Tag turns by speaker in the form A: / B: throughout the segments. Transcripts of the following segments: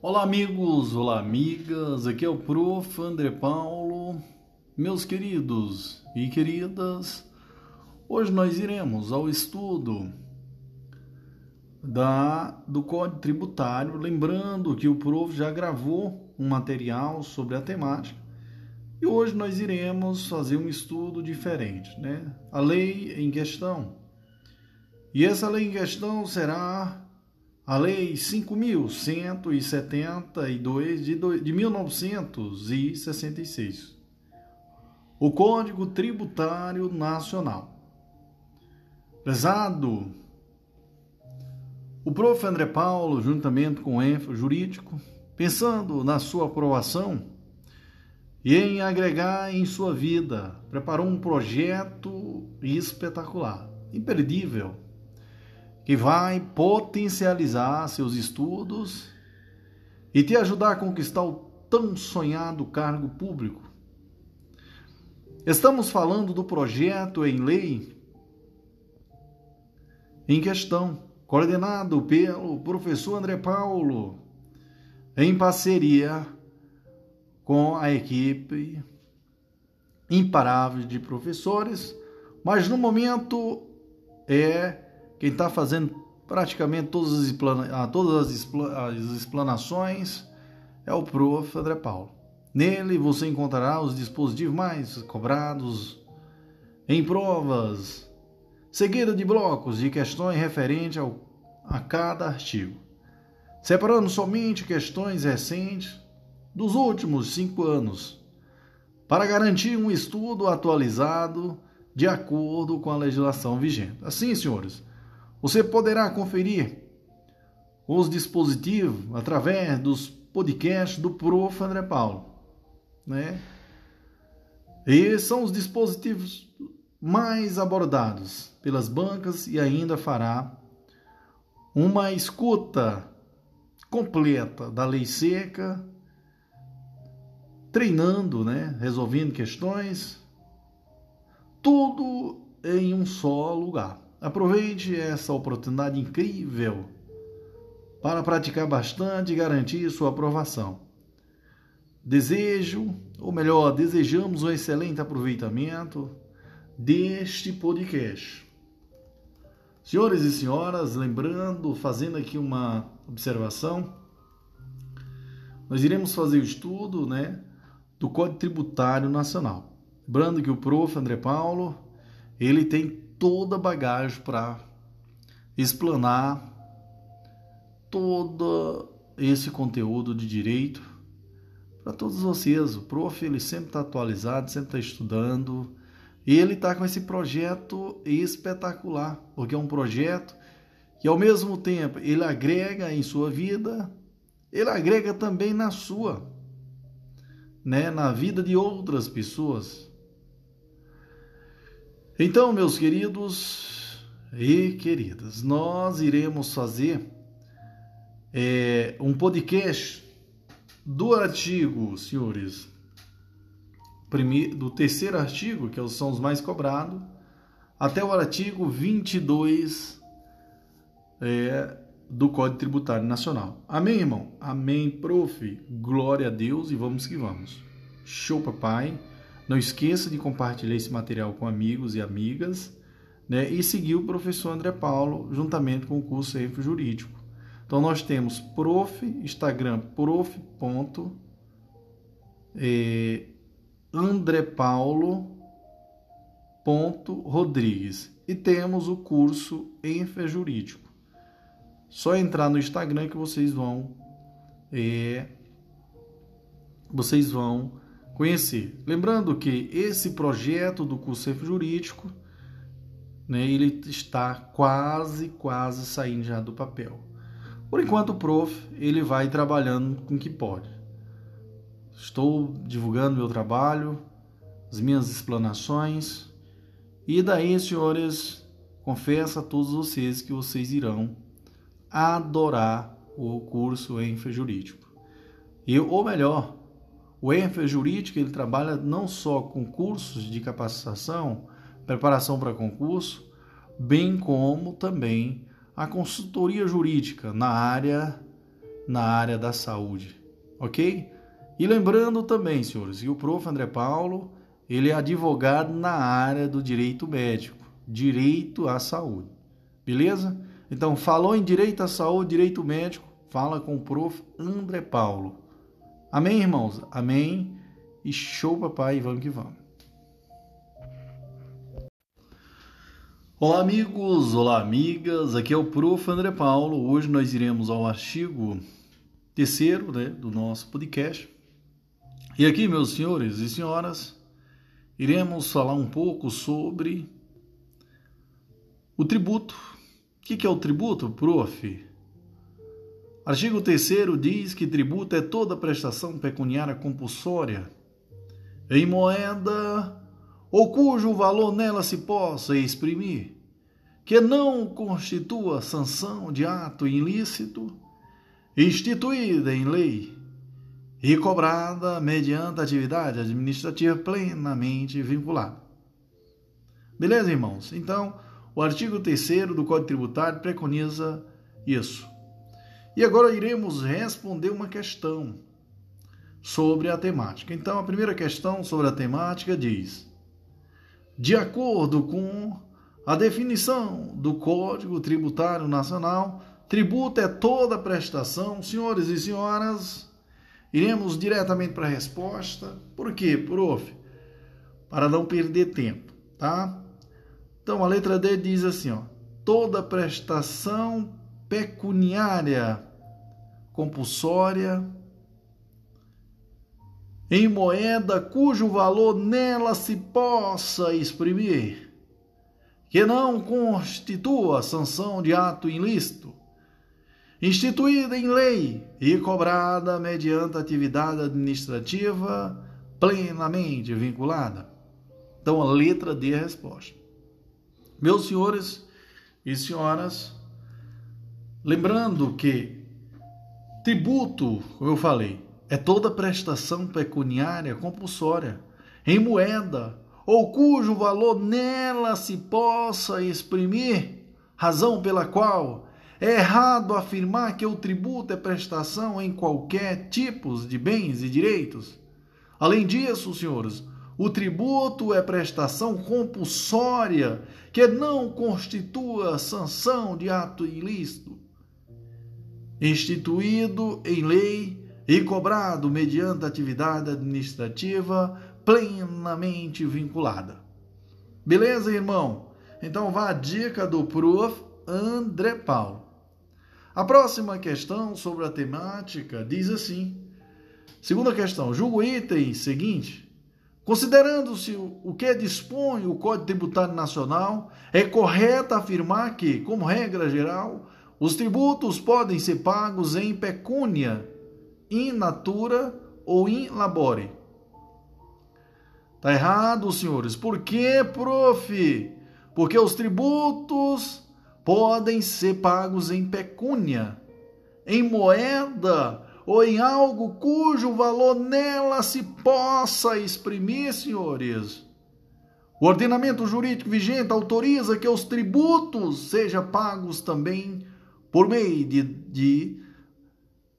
A: Olá, amigos, olá, amigas. Aqui é o Prof. André Paulo. Meus queridos e queridas, hoje nós iremos ao estudo da do Código Tributário, lembrando que o Prof já gravou um material sobre a temática. E hoje nós iremos fazer um estudo diferente, né? A lei em questão. E essa lei em questão será a Lei 5.172 de, de 1966. O Código Tributário Nacional. Prezado, o prof. André Paulo, juntamente com o ENFO jurídico, pensando na sua aprovação e em agregar em sua vida, preparou um projeto espetacular, imperdível que vai potencializar seus estudos e te ajudar a conquistar o tão sonhado cargo público. Estamos falando do projeto em lei em questão, coordenado pelo professor André Paulo, em parceria com a equipe imparável de professores, mas no momento é quem está fazendo praticamente todas as, explana, todas as explanações é o Prof. André Paulo. Nele você encontrará os dispositivos mais cobrados em provas, seguida de blocos de questões referentes ao, a cada artigo, separando somente questões recentes dos últimos cinco anos, para garantir um estudo atualizado de acordo com a legislação vigente. Assim, senhores, você poderá conferir os dispositivos através dos podcasts do Prof. André Paulo, né? E são os dispositivos mais abordados pelas bancas e ainda fará uma escuta completa da lei seca, treinando, né, resolvendo questões, tudo em um só lugar. Aproveite essa oportunidade incrível para praticar bastante e garantir sua aprovação. Desejo, ou melhor, desejamos um excelente aproveitamento deste podcast. Senhores e senhoras, lembrando, fazendo aqui uma observação, nós iremos fazer o estudo né, do Código Tributário Nacional. Lembrando que o prof. André Paulo, ele tem toda a bagagem para explanar todo esse conteúdo de direito para todos vocês. O prof ele sempre está atualizado, sempre está estudando e ele está com esse projeto espetacular, porque é um projeto que ao mesmo tempo ele agrega em sua vida, ele agrega também na sua, né, na vida de outras pessoas. Então, meus queridos e queridas, nós iremos fazer é, um podcast do artigo, senhores, do terceiro artigo, que são os mais cobrados, até o artigo 22 é, do Código Tributário Nacional. Amém, irmão? Amém, prof. Glória a Deus e vamos que vamos. Show, papai. Não esqueça de compartilhar esse material com amigos e amigas né, e seguir o professor André Paulo juntamente com o curso EFO Jurídico. Então nós temos prof, Instagram prof. Eh, André Paulo ponto Rodrigues e temos o curso EFE Jurídico. Só entrar no Instagram que vocês vão é, vocês vão conhecer. Lembrando que esse projeto do curso jurídico, né, ele está quase, quase saindo já do papel. Por enquanto, o prof, ele vai trabalhando com o que pode. Estou divulgando meu trabalho, as minhas explanações, e daí, senhores, confesso a todos vocês que vocês irão adorar o curso em Jurídico. E, ou melhor, o ENFE Jurídico ele trabalha não só com cursos de capacitação, preparação para concurso, bem como também a consultoria jurídica na área na área da saúde, ok? E lembrando também, senhores, que o prof. André Paulo, ele é advogado na área do direito médico, direito à saúde, beleza? Então, falou em direito à saúde, direito médico, fala com o prof. André Paulo. Amém, irmãos? Amém. E show, papai, vamos que vamos. Olá, amigos, olá, amigas. Aqui é o prof. André Paulo. Hoje nós iremos ao artigo terceiro né, do nosso podcast. E aqui, meus senhores e senhoras, iremos falar um pouco sobre o tributo. O que é o tributo, prof? Artigo 3 diz que tributo é toda prestação pecuniária compulsória em moeda ou cujo valor nela se possa exprimir, que não constitua sanção de ato ilícito instituída em lei e cobrada mediante atividade administrativa plenamente vinculada. Beleza, irmãos? Então, o artigo 3 do Código Tributário preconiza isso. E agora iremos responder uma questão sobre a temática. Então, a primeira questão sobre a temática diz: de acordo com a definição do Código Tributário Nacional, tributo é toda prestação, senhores e senhoras. Iremos diretamente para a resposta. Por quê, prof? Para não perder tempo, tá? Então, a letra D diz assim, ó: toda prestação pecuniária compulsória em moeda cujo valor nela se possa exprimir, que não constitua sanção de ato ilícito, instituída em lei e cobrada mediante atividade administrativa plenamente vinculada. Então, a letra D é a resposta. Meus senhores e senhoras, lembrando que Tributo, como eu falei, é toda prestação pecuniária compulsória em moeda ou cujo valor nela se possa exprimir, razão pela qual é errado afirmar que o tributo é prestação em qualquer tipo de bens e direitos. Além disso, senhores, o tributo é prestação compulsória que não constitua sanção de ato ilícito instituído em lei e cobrado mediante atividade administrativa plenamente vinculada. Beleza, irmão? Então vá a dica do prof. André Paulo. A próxima questão sobre a temática diz assim: segunda questão, julgo o item seguinte. Considerando-se o que dispõe o Código Tributário Nacional, é correto afirmar que, como regra geral, os tributos podem ser pagos em pecúnia, in natura ou in labore. Tá errado, senhores. Por quê, prof? Porque os tributos podem ser pagos em pecúnia, em moeda ou em algo cujo valor nela se possa exprimir, senhores. O ordenamento jurídico vigente autoriza que os tributos sejam pagos também por meio de, de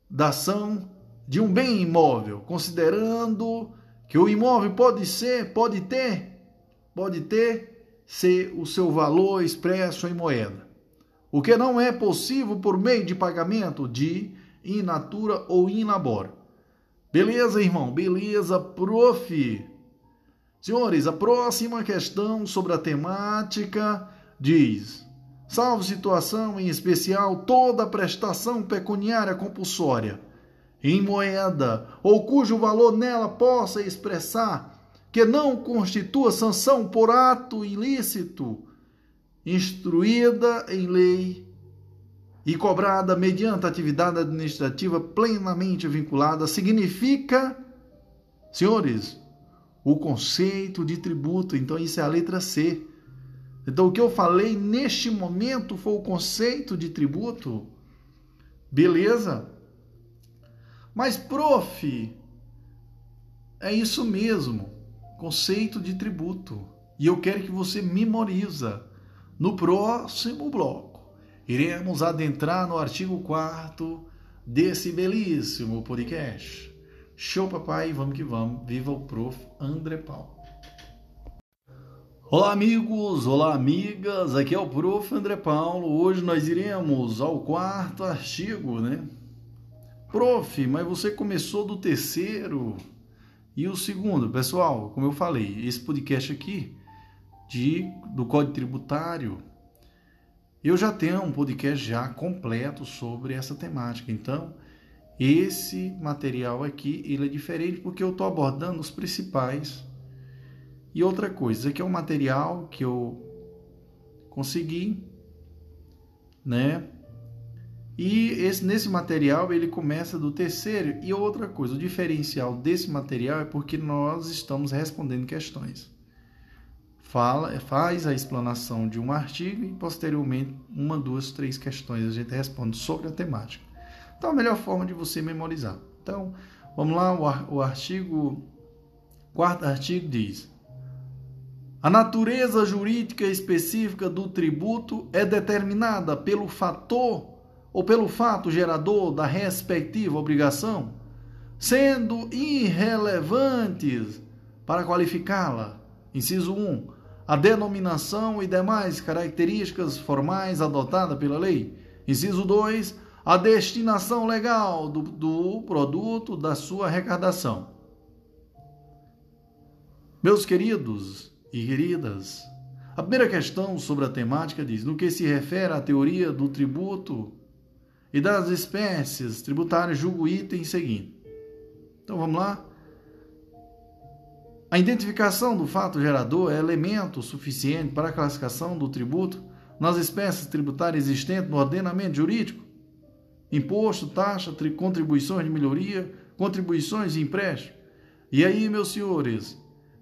A: da ação de um bem imóvel, considerando que o imóvel pode ser, pode ter, pode ter ser o seu valor expresso em moeda. O que não é possível por meio de pagamento de in natura ou in labor. Beleza, irmão? Beleza, prof. Senhores, a próxima questão sobre a temática diz: salvo situação em especial toda prestação pecuniária compulsória, em moeda, ou cujo valor nela possa expressar que não constitua sanção por ato ilícito, instruída em lei e cobrada mediante atividade administrativa plenamente vinculada, significa, senhores, o conceito de tributo. Então, isso é a letra C. Então, o que eu falei neste momento foi o conceito de tributo. Beleza? Mas, prof, é isso mesmo, conceito de tributo. E eu quero que você memoriza. No próximo bloco, iremos adentrar no artigo 4 desse belíssimo podcast. Show, papai, vamos que vamos. Viva o prof. André Paulo. Olá, amigos, olá, amigas. Aqui é o prof. André Paulo. Hoje nós iremos ao quarto artigo, né? Prof, mas você começou do terceiro e o segundo. Pessoal, como eu falei, esse podcast aqui de, do Código Tributário eu já tenho um podcast já completo sobre essa temática. Então, esse material aqui ele é diferente porque eu estou abordando os principais. E outra coisa, esse aqui é um material que eu consegui, né? E esse, nesse material ele começa do terceiro. E outra coisa, o diferencial desse material é porque nós estamos respondendo questões fala, faz a explanação de um artigo e posteriormente uma, duas, três questões a gente responde sobre a temática. Então a melhor forma de você memorizar. Então vamos lá, o artigo, quarto artigo diz: a natureza jurídica específica do tributo é determinada pelo fator ou pelo fato gerador da respectiva obrigação, sendo irrelevantes para qualificá-la. Inciso 1 a denominação e demais características formais adotada pela lei. Inciso 2. A destinação legal do, do produto da sua arrecadação. Meus queridos e queridas, a primeira questão sobre a temática diz: no que se refere à teoria do tributo e das espécies tributárias, julgo o item seguinte. Então vamos lá. A identificação do fato gerador é elemento suficiente para a classificação do tributo nas espécies tributárias existentes no ordenamento jurídico? Imposto, taxa, contribuições de melhoria, contribuições de empréstimo. E aí, meus senhores,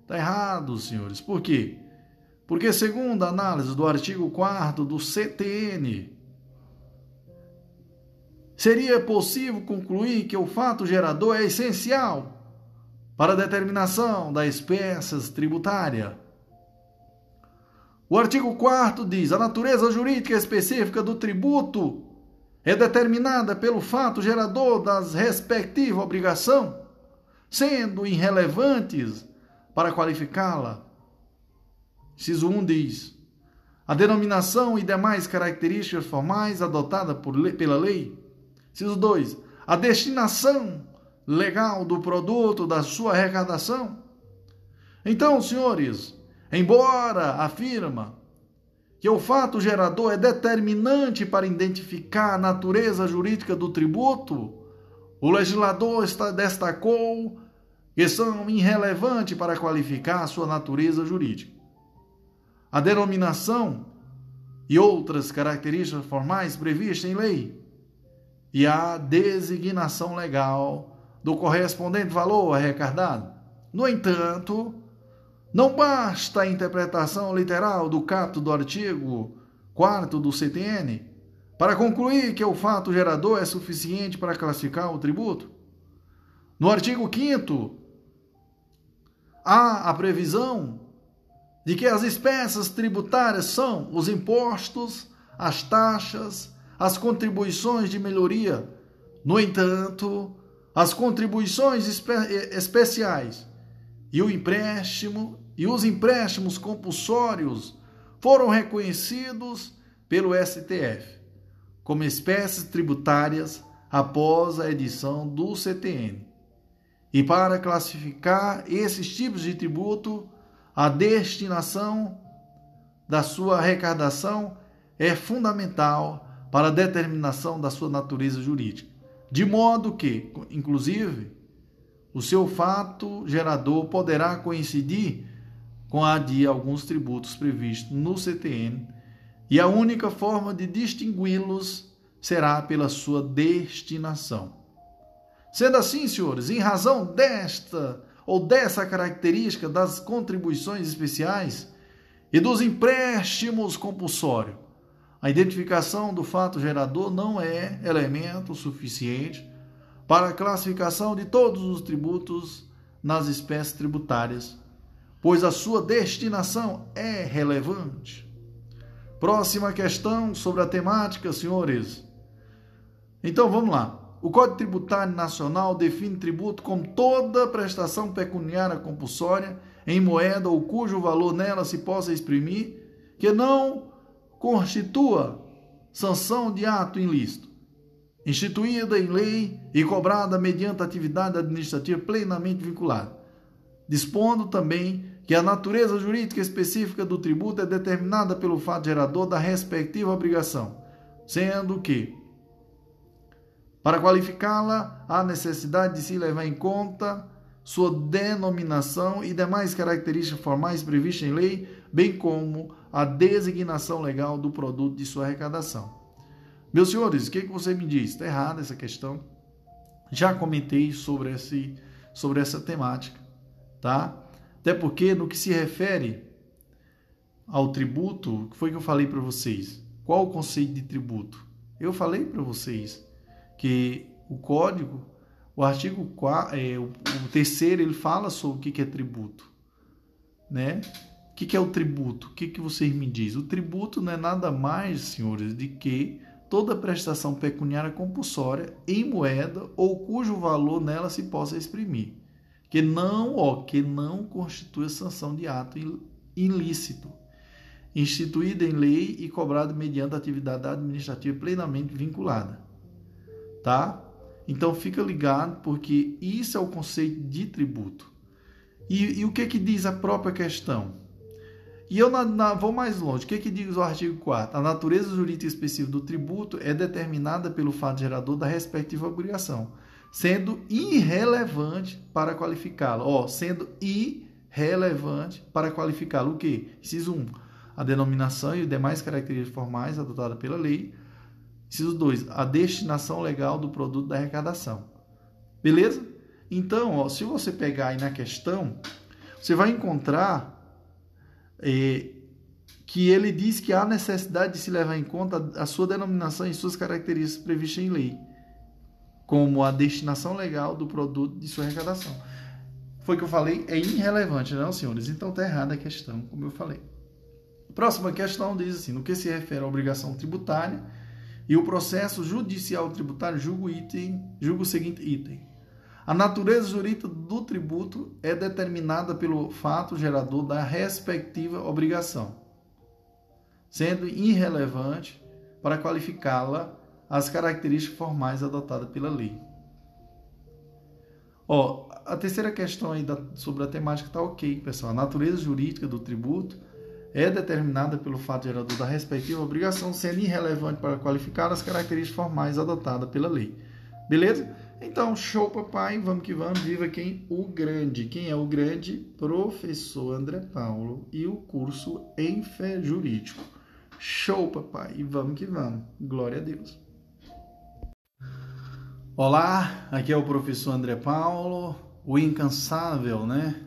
A: está errado, senhores. Por quê? Porque, segundo a análise do artigo 4 do CTN, seria possível concluir que o fato gerador é essencial para a determinação da espécies tributária. O artigo 4 diz: a natureza jurídica específica do tributo é determinada pelo fato gerador das respectiva obrigação, sendo irrelevantes para qualificá-la. Inciso 1 diz: a denominação e demais características formais adotada por, pela lei. Inciso 2. A destinação legal do produto, da sua arrecadação. Então, senhores, embora afirma que o fato gerador é determinante para identificar a natureza jurídica do tributo, o legislador destacou que são irrelevantes para qualificar a sua natureza jurídica. A denominação e outras características formais previstas em lei e a designação legal do correspondente valor arrecadado. No entanto, não basta a interpretação literal do capto do artigo 4 do CTN para concluir que o fato gerador é suficiente para classificar o tributo. No artigo 5 há a previsão de que as espécies tributárias são os impostos, as taxas, as contribuições de melhoria. No entanto, as contribuições espe especiais e o empréstimo e os empréstimos compulsórios foram reconhecidos pelo STF como espécies tributárias após a edição do CTN. E para classificar esses tipos de tributo, a destinação da sua arrecadação é fundamental para a determinação da sua natureza jurídica. De modo que, inclusive, o seu fato gerador poderá coincidir com a de alguns tributos previstos no CTN, e a única forma de distingui-los será pela sua destinação. Sendo assim, senhores, em razão desta ou dessa característica das contribuições especiais e dos empréstimos compulsórios, a identificação do fato gerador não é elemento suficiente para a classificação de todos os tributos nas espécies tributárias, pois a sua destinação é relevante. Próxima questão sobre a temática, senhores. Então vamos lá. O Código Tributário Nacional define tributo como toda prestação pecuniária compulsória em moeda ou cujo valor nela se possa exprimir, que não constitua sanção de ato ilícito, instituída em lei e cobrada mediante atividade administrativa plenamente vinculada, dispondo também que a natureza jurídica específica do tributo é determinada pelo fato gerador da respectiva obrigação, sendo que, para qualificá-la, há necessidade de se levar em conta sua denominação e demais características formais previstas em lei, bem como a designação legal do produto de sua arrecadação. Meus senhores, o que, que você me diz? Está errada essa questão. Já comentei sobre, esse, sobre essa temática, tá? Até porque no que se refere ao tributo, que foi que eu falei para vocês? Qual o conceito de tributo? Eu falei para vocês que o código, o artigo 4, é, o, terceiro, ele fala sobre o que, é tributo, né? O que, que é o tributo? O que, que vocês me dizem? O tributo não é nada mais, senhores, de que toda prestação pecuniária compulsória em moeda ou cujo valor nela se possa exprimir que não, ó, que não constitui sanção de ato ilícito, instituída em lei e cobrada mediante atividade administrativa plenamente vinculada. Tá? Então fica ligado, porque isso é o conceito de tributo. E, e o que que diz a própria questão? E eu na, na, vou mais longe. O que, que diz o artigo 4? A natureza jurídica específica do tributo é determinada pelo fato gerador da respectiva obrigação sendo irrelevante para qualificá-lo. Ó, sendo irrelevante para qualificá-lo. O quê? Inciso 1. A denominação e demais características formais adotadas pela lei. Inciso 2. A destinação legal do produto da arrecadação. Beleza? Então, ó, se você pegar aí na questão, você vai encontrar é, que ele diz que há necessidade de se levar em conta a sua denominação e suas características previstas em lei como a destinação legal do produto de sua arrecadação. Foi o que eu falei, é irrelevante, não, senhores? Então está errada a questão, como eu falei. Próxima questão diz assim: no que se refere à obrigação tributária e o processo judicial tributário, julgo, item, julgo o seguinte item. A natureza jurídica do tributo é determinada pelo fato gerador da respectiva obrigação, sendo irrelevante para qualificá-la as características formais adotadas pela lei. Ó, a terceira questão aí da, sobre a temática está ok, pessoal. A natureza jurídica do tributo é determinada pelo fato gerador da respectiva obrigação, sendo irrelevante para qualificar as características formais adotadas pela lei. Beleza? Então, show, papai. Vamos que vamos. Viva quem? O grande. Quem é o grande? Professor André Paulo e o curso em fé jurídico. Show, papai. E vamos que vamos. Glória a Deus. Olá, aqui é o professor André Paulo, o incansável, né?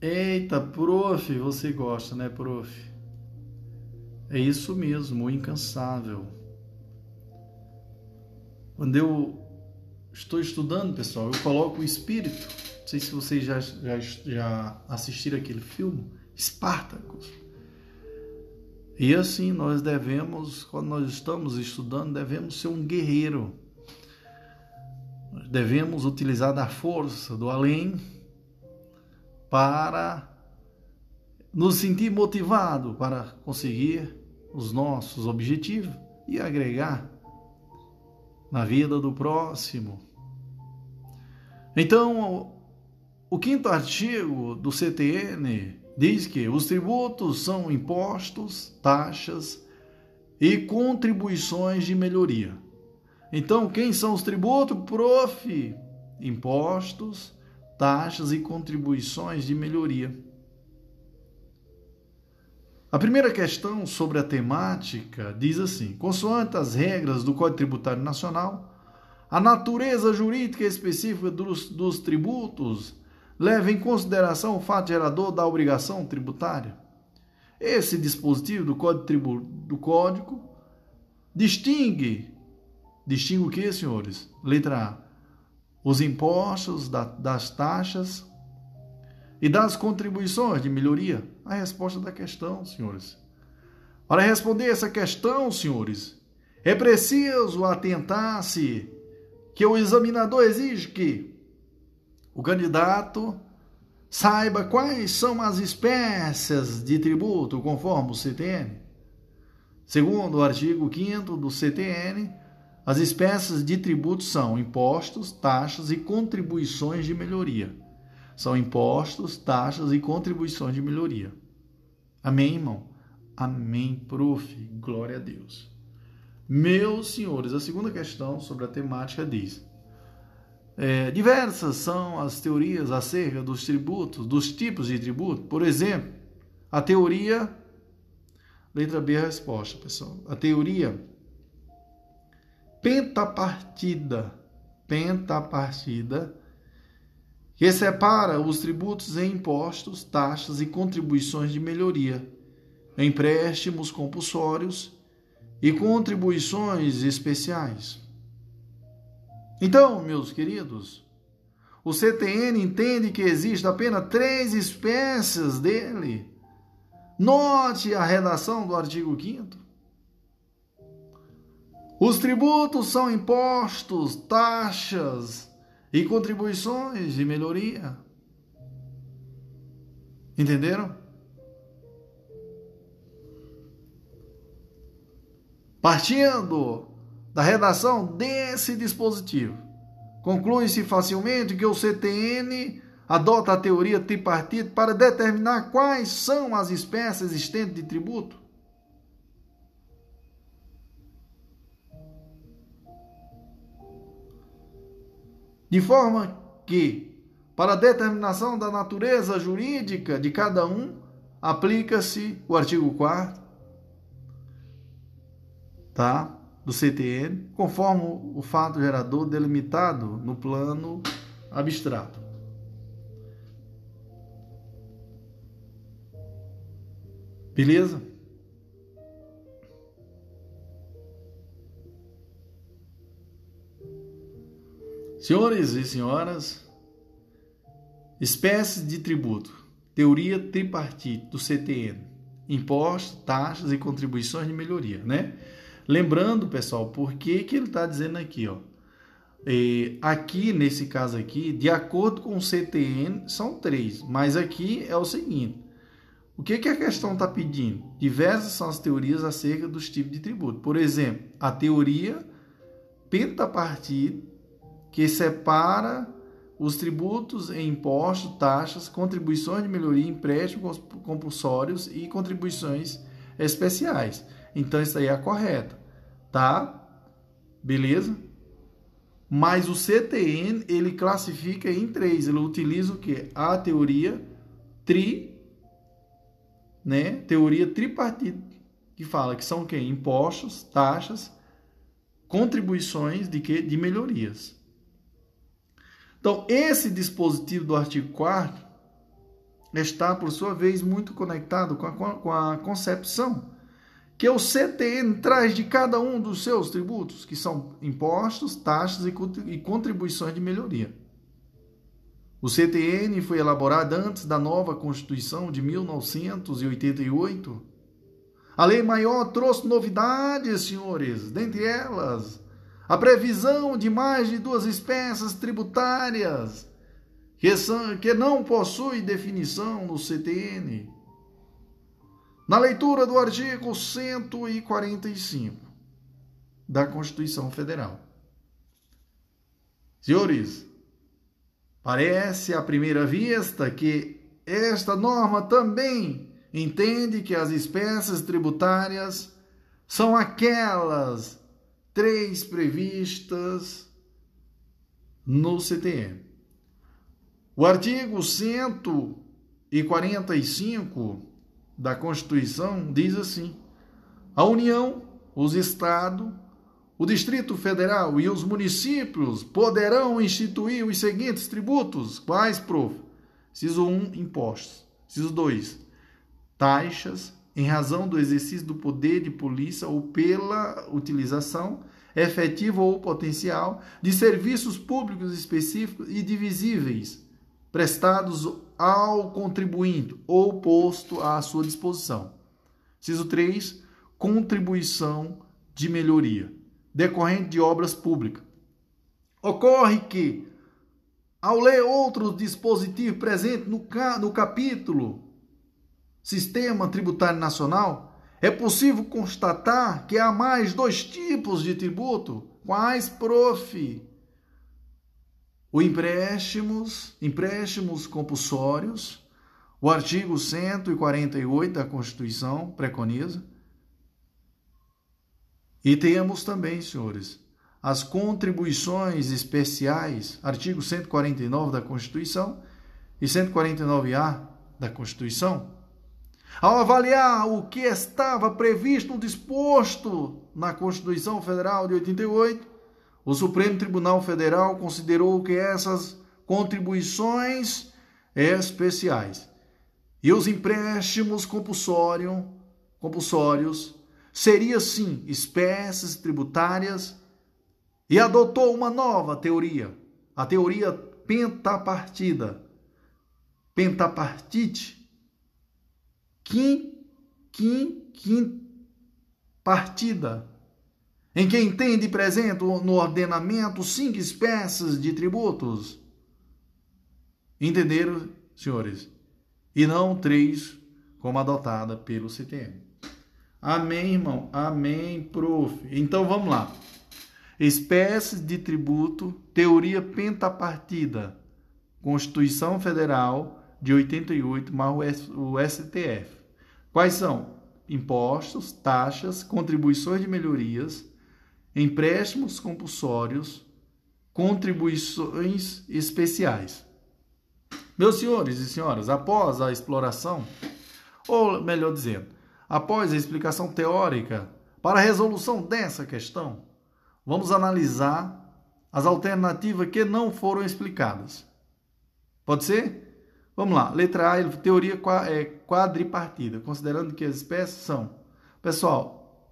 A: Eita, prof, você gosta, né, prof? É isso mesmo, o incansável. Quando eu estou estudando, pessoal, eu coloco o espírito. Não sei se vocês já, já, já assistiram aquele filme, Espartacus. E assim, nós devemos, quando nós estamos estudando, devemos ser um guerreiro devemos utilizar da força do além para nos sentir motivado para conseguir os nossos objetivos e agregar na vida do próximo. Então, o quinto artigo do CTN diz que os tributos são impostos, taxas e contribuições de melhoria então, quem são os tributos? Prof. Impostos, taxas e contribuições de melhoria. A primeira questão sobre a temática diz assim: consoante as regras do Código Tributário Nacional, a natureza jurídica específica dos, dos tributos leva em consideração o fato gerador da obrigação tributária. Esse dispositivo do Código, do código distingue Distingue o que, senhores? Letra A. Os impostos da, das taxas e das contribuições de melhoria. A resposta da questão, senhores. Para responder essa questão, senhores, é preciso atentar-se que o examinador exige que o candidato saiba quais são as espécies de tributo conforme o CTN. Segundo o artigo 5 do CTN, as espécies de tributo são impostos, taxas e contribuições de melhoria. São impostos, taxas e contribuições de melhoria. Amém, irmão? Amém, prof. Glória a Deus. Meus senhores, a segunda questão sobre a temática diz: é, diversas são as teorias acerca dos tributos, dos tipos de tributo. Por exemplo, a teoria. Letra B a resposta, pessoal. A teoria pentapartida. Pentapartida. Que separa os tributos em impostos, taxas e contribuições de melhoria, empréstimos compulsórios e contribuições especiais. Então, meus queridos, o CTN entende que existe apenas três espécies dele. Note a redação do artigo 5 Os tributos são impostos, taxas e contribuições de melhoria. Entenderam? Partindo da redação desse dispositivo. Conclui-se facilmente que o CTN adota a teoria tripartite para determinar quais são as espécies existentes de tributo. De forma que, para a determinação da natureza jurídica de cada um, aplica-se o artigo 4 tá? do CTN, conforme o fato gerador delimitado no plano abstrato. Beleza? Senhores e senhoras, espécies de tributo, teoria tripartite do CTN, impostos, taxas e contribuições de melhoria, né? Lembrando, pessoal, por que, que ele está dizendo aqui, ó. E aqui, nesse caso aqui, de acordo com o CTN, são três. Mas aqui é o seguinte. O que, que a questão está pedindo? Diversas são as teorias acerca dos tipos de tributo. Por exemplo, a teoria pentapartite, que separa os tributos em impostos, taxas, contribuições de melhoria, empréstimos compulsórios e contribuições especiais. Então isso aí é correto, tá? Beleza? Mas o CTN ele classifica em três. Ele utiliza o que? A teoria tri, né? Teoria tripartite que fala que são o quê? Impostos, taxas, contribuições de que? De melhorias. Então, esse dispositivo do artigo 4 está, por sua vez, muito conectado com a, com a concepção que o CTN traz de cada um dos seus tributos, que são impostos, taxas e contribuições de melhoria. O CTN foi elaborado antes da nova Constituição de 1988. A Lei Maior trouxe novidades, senhores, dentre elas a previsão de mais de duas espécies tributárias que, são, que não possuem definição no CTN na leitura do artigo 145 da Constituição Federal. Senhores, parece à primeira vista que esta norma também entende que as espécies tributárias são aquelas três previstas no CTM. O artigo 145 da Constituição diz assim: a União, os Estados, o Distrito Federal e os municípios poderão instituir os seguintes tributos. Quais, prof? Ciso 1, impostos. Ciso 2, taxas em razão do exercício do poder de polícia ou pela utilização efetiva ou potencial de serviços públicos específicos e divisíveis prestados ao contribuinte ou posto à sua disposição. Ciso 3. Contribuição de melhoria decorrente de obras públicas Ocorre que, ao ler outros dispositivos presentes no, no capítulo Sistema Tributário Nacional, é possível constatar que há mais dois tipos de tributo. Quais, prof? O empréstimos, empréstimos compulsórios, o artigo 148 da Constituição preconiza. E temos também, senhores, as contribuições especiais, artigo 149 da Constituição e 149A da Constituição. Ao avaliar o que estava previsto, disposto na Constituição Federal de 88, o Supremo Tribunal Federal considerou que essas contribuições especiais e os empréstimos compulsórios seriam sim espécies tributárias e adotou uma nova teoria, a teoria pentapartida. Pentapartite quim, quim, quim partida, em que entende presente no ordenamento cinco espécies de tributos. Entenderam, senhores? E não três, como adotada pelo CTM. Amém, irmão? Amém, prof. Então vamos lá. Espécies de tributo, teoria pentapartida, Constituição Federal de 88 mais o STF. Quais são? Impostos, taxas, contribuições de melhorias, empréstimos compulsórios, contribuições especiais. Meus senhores e senhoras, após a exploração, ou melhor dizendo, após a explicação teórica para a resolução dessa questão, vamos analisar as alternativas que não foram explicadas. Pode ser? Vamos lá, letra A, teoria é quadripartida, considerando que as espécies são. Pessoal,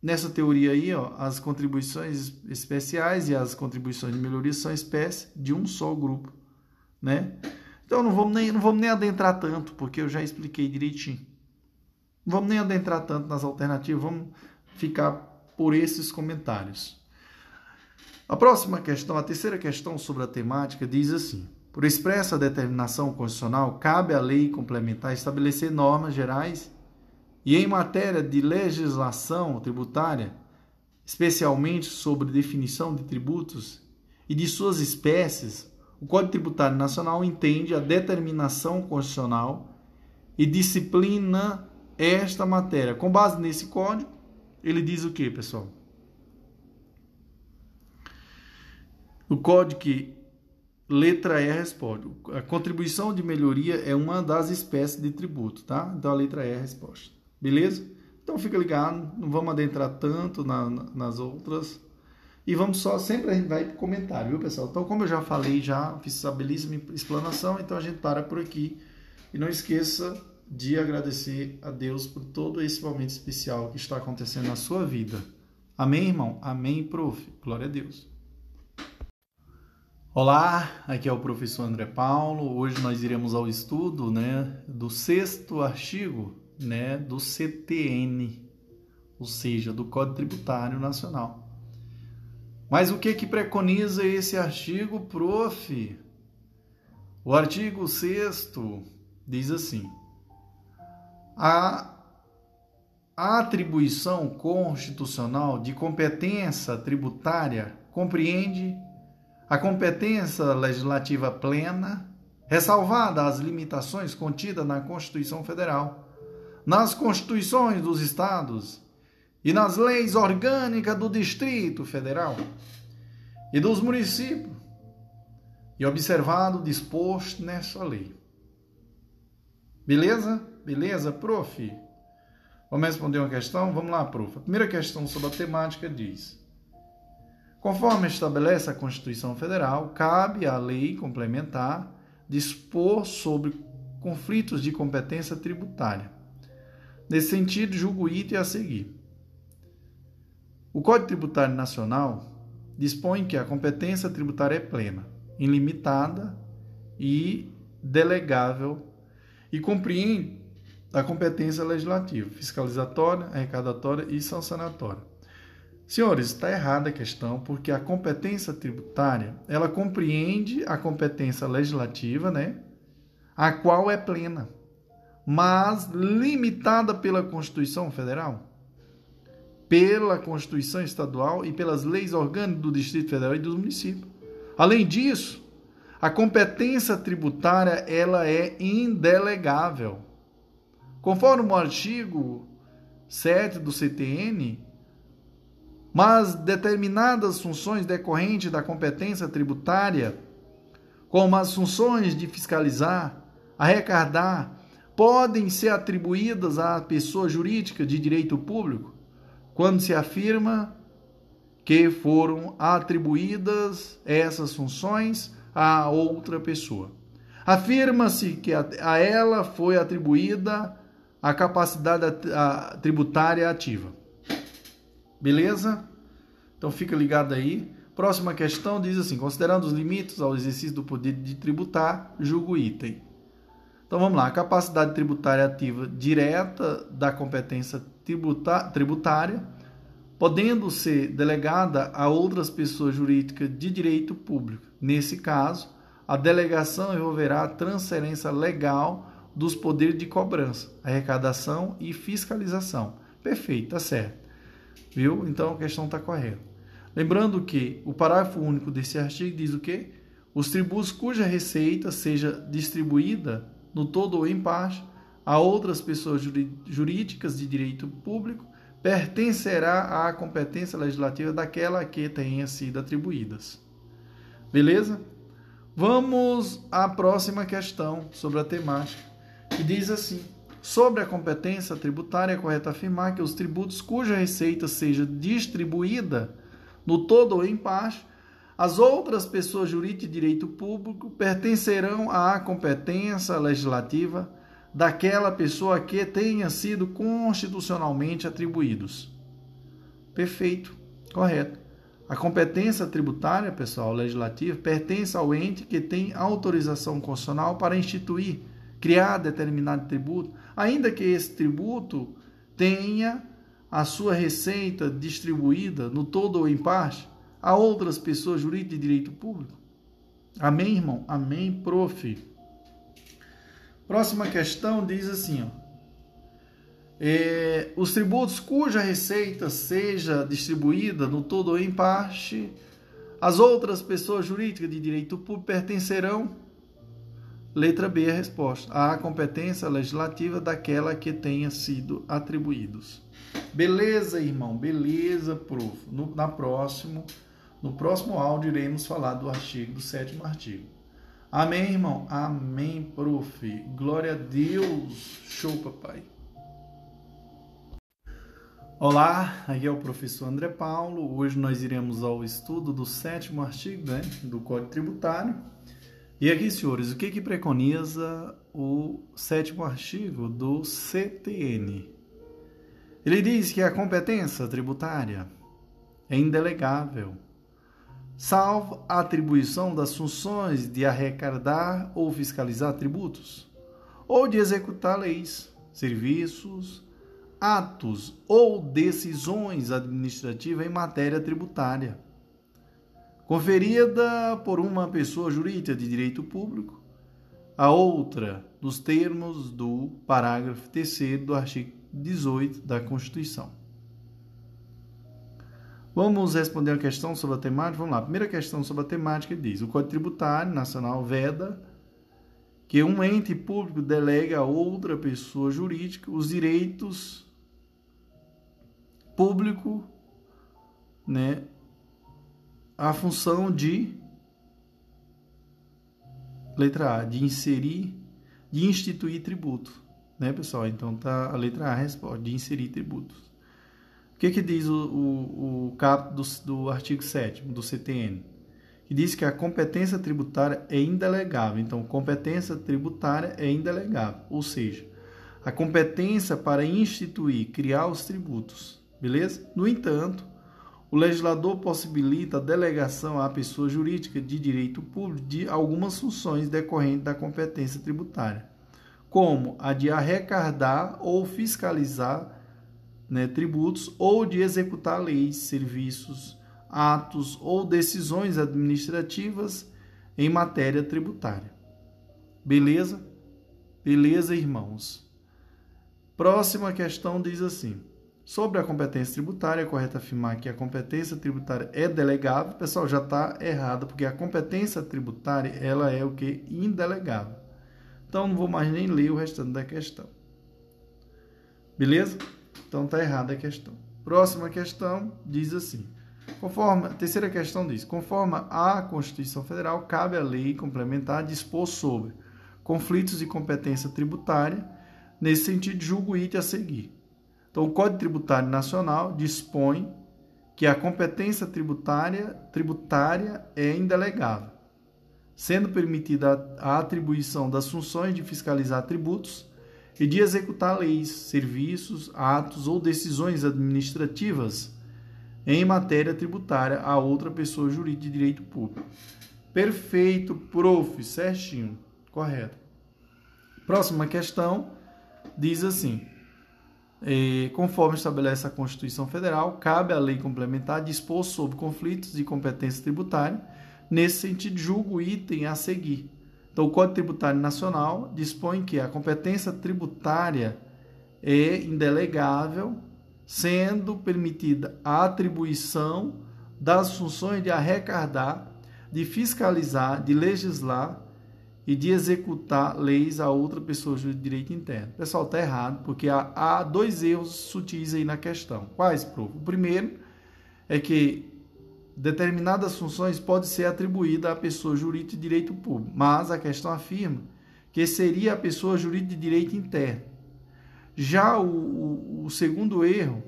A: nessa teoria aí, ó, as contribuições especiais e as contribuições de melhoria são espécies de um só grupo, né? Então não vamos nem, não vamos nem adentrar tanto, porque eu já expliquei direitinho. Não vamos nem adentrar tanto nas alternativas, vamos ficar por esses comentários. A próxima questão, a terceira questão sobre a temática, diz assim: por expressa determinação constitucional, cabe à lei complementar estabelecer normas gerais e em matéria de legislação tributária, especialmente sobre definição de tributos e de suas espécies, o Código Tributário Nacional entende a determinação constitucional e disciplina esta matéria. Com base nesse código, ele diz o que, pessoal? O código que Letra E responde. A contribuição de melhoria é uma das espécies de tributo, tá? Então a letra E é a resposta. Beleza? Então fica ligado, não vamos adentrar tanto na, nas outras. E vamos só, sempre a gente vai para o comentário, viu pessoal? Então, como eu já falei, já fiz essa belíssima explanação, então a gente para por aqui. E não esqueça de agradecer a Deus por todo esse momento especial que está acontecendo na sua vida. Amém, irmão? Amém, prof. Glória a Deus. Olá, aqui é o professor André Paulo. Hoje nós iremos ao estudo, né, do sexto artigo, né, do CTN, ou seja, do Código Tributário Nacional. Mas o que que preconiza esse artigo, prof? O artigo sexto diz assim: a atribuição constitucional de competência tributária compreende a competência legislativa plena, ressalvada as limitações contidas na Constituição Federal, nas constituições dos estados e nas leis orgânicas do Distrito Federal e dos municípios, e observado o disposto nessa lei. Beleza? Beleza, prof? Vamos responder uma questão? Vamos lá, prof. A primeira questão sobre a temática diz: Conforme estabelece a Constituição Federal, cabe à lei complementar dispor sobre conflitos de competência tributária. Nesse sentido, julgo item a seguir. O Código Tributário Nacional dispõe que a competência tributária é plena, ilimitada e delegável e compreende a competência legislativa, fiscalizatória, arrecadatória e sancionatória Senhores, está errada a questão, porque a competência tributária, ela compreende a competência legislativa, né? A qual é plena, mas limitada pela Constituição Federal, pela Constituição Estadual e pelas leis orgânicas do Distrito Federal e dos municípios. Além disso, a competência tributária, ela é indelegável. Conforme o artigo 7 do CTN, mas determinadas funções decorrentes da competência tributária, como as funções de fiscalizar, arrecadar, podem ser atribuídas à pessoa jurídica de direito público quando se afirma que foram atribuídas essas funções a outra pessoa. Afirma-se que a ela foi atribuída a capacidade tributária ativa. Beleza? Então fica ligado aí. Próxima questão diz assim: considerando os limites ao exercício do poder de tributar, julgo item. Então vamos lá. A capacidade tributária ativa direta da competência tributária, podendo ser delegada a outras pessoas jurídicas de direito público. Nesse caso, a delegação envolverá a transferência legal dos poderes de cobrança, arrecadação e fiscalização. Perfeito, tá certo. Viu? Então a questão está correta. Lembrando que o parágrafo único desse artigo diz o quê? Os tributos cuja receita seja distribuída no todo ou em parte a outras pessoas jurídicas de direito público pertencerá à competência legislativa daquela que tenha sido atribuídas. Beleza? Vamos à próxima questão sobre a temática, que diz assim: Sobre a competência tributária, é correto afirmar que os tributos cuja receita seja distribuída no todo ou em parte, as outras pessoas jurídicas de direito público pertencerão à competência legislativa daquela pessoa que tenha sido constitucionalmente atribuídos. Perfeito, correto. A competência tributária, pessoal, legislativa, pertence ao ente que tem autorização constitucional para instituir criar determinado tributo, ainda que esse tributo tenha a sua receita distribuída no todo ou em parte a outras pessoas jurídicas de direito público. Amém, irmão? Amém, prof. Próxima questão diz assim: ó, é, os tributos cuja receita seja distribuída no todo ou em parte, as outras pessoas jurídicas de direito público pertencerão Letra B a resposta. A competência legislativa daquela que tenha sido atribuídos. Beleza, irmão? Beleza, prof. No, na próximo, no próximo áudio iremos falar do artigo, do sétimo artigo. Amém, irmão? Amém, prof. Glória a Deus. Show, papai. Olá, aqui é o professor André Paulo. Hoje nós iremos ao estudo do sétimo artigo né, do Código Tributário e aqui, senhores, o que, que preconiza o sétimo artigo do CTN? Ele diz que a competência tributária é indelegável, salvo a atribuição das funções de arrecadar ou fiscalizar tributos, ou de executar leis, serviços, atos ou decisões administrativas em matéria tributária conferida por uma pessoa jurídica de direito público, a outra nos termos do parágrafo 3 do artigo 18 da Constituição. Vamos responder a questão sobre a temática? Vamos lá. A primeira questão sobre a temática diz: o Código Tributário Nacional veda que um ente público delega a outra pessoa jurídica os direitos público, né, a função de letra A, de inserir, de instituir tributo, né, pessoal? Então tá a letra A resposta, de inserir tributos. O que que diz o, o, o do, do artigo 7 do CTN? Que diz que a competência tributária é indelegável. Então, competência tributária é indelegável, ou seja, a competência para instituir, criar os tributos, beleza? No entanto, o legislador possibilita a delegação à pessoa jurídica de direito público de algumas funções decorrentes da competência tributária, como a de arrecadar ou fiscalizar né, tributos ou de executar leis, serviços, atos ou decisões administrativas em matéria tributária. Beleza? Beleza, irmãos? Próxima questão diz assim: Sobre a competência tributária, é correto afirmar que a competência tributária é delegável. Pessoal, já está errado, porque a competência tributária ela é o que? Indelegável. Então, não vou mais nem ler o restante da questão. Beleza? Então, está errada a questão. Próxima questão diz assim. Conforme, a terceira questão diz: conforme a Constituição Federal, cabe à lei complementar dispor sobre conflitos de competência tributária. Nesse sentido, julgo item a seguir. Então, o Código Tributário Nacional dispõe que a competência tributária, tributária é indelegável, sendo permitida a atribuição das funções de fiscalizar tributos e de executar leis, serviços, atos ou decisões administrativas em matéria tributária a outra pessoa jurídica de direito público. Perfeito, prof, certinho, correto. Próxima questão diz assim: e, conforme estabelece a Constituição Federal, cabe à lei complementar dispor sobre conflitos de competência tributária. Nesse sentido, julgo o item a seguir. Então, o Código Tributário Nacional dispõe que a competência tributária é indelegável, sendo permitida a atribuição das funções de arrecadar, de fiscalizar, de legislar e de executar leis a outra pessoa de direito interno. Pessoal, está errado, porque há, há, dois erros sutis aí na questão. Quais, prof? O primeiro é que determinadas funções podem ser atribuídas à pessoa jurídica de direito público, mas a questão afirma que seria a pessoa jurídica de direito interno. Já o, o, o segundo erro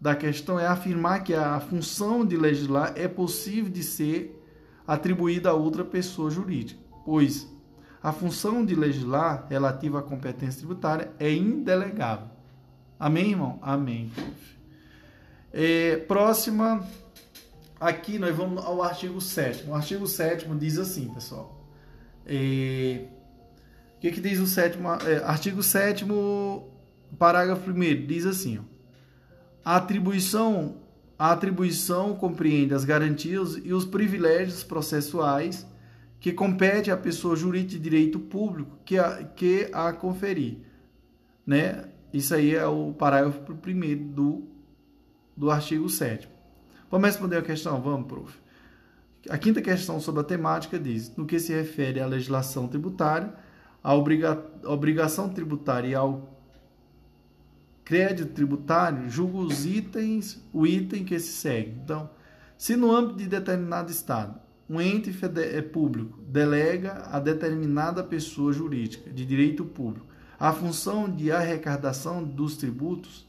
A: da questão é afirmar que a função de legislar é possível de ser atribuída a outra pessoa jurídica, pois a função de legislar relativa à competência tributária é indelegável. Amém, irmão? Amém. É, próxima, aqui nós vamos ao artigo 7. O artigo 7 diz assim, pessoal. É, o que, que diz o sétimo? É, artigo 7, parágrafo 1 diz assim: ó, a atribuição a atribuição compreende as garantias e os privilégios processuais que compete à pessoa jurídica de direito público que a, que a conferir. Né? Isso aí é o parágrafo primeiro do, do artigo 7 Vamos responder a questão? Vamos, prof. A quinta questão sobre a temática diz: no que se refere à legislação tributária, a obriga, obrigação tributária e ao crédito tributário, julga os itens, o item que se segue. Então, se no âmbito de determinado estado, um ente é público delega a determinada pessoa jurídica de direito público a função de arrecadação dos tributos,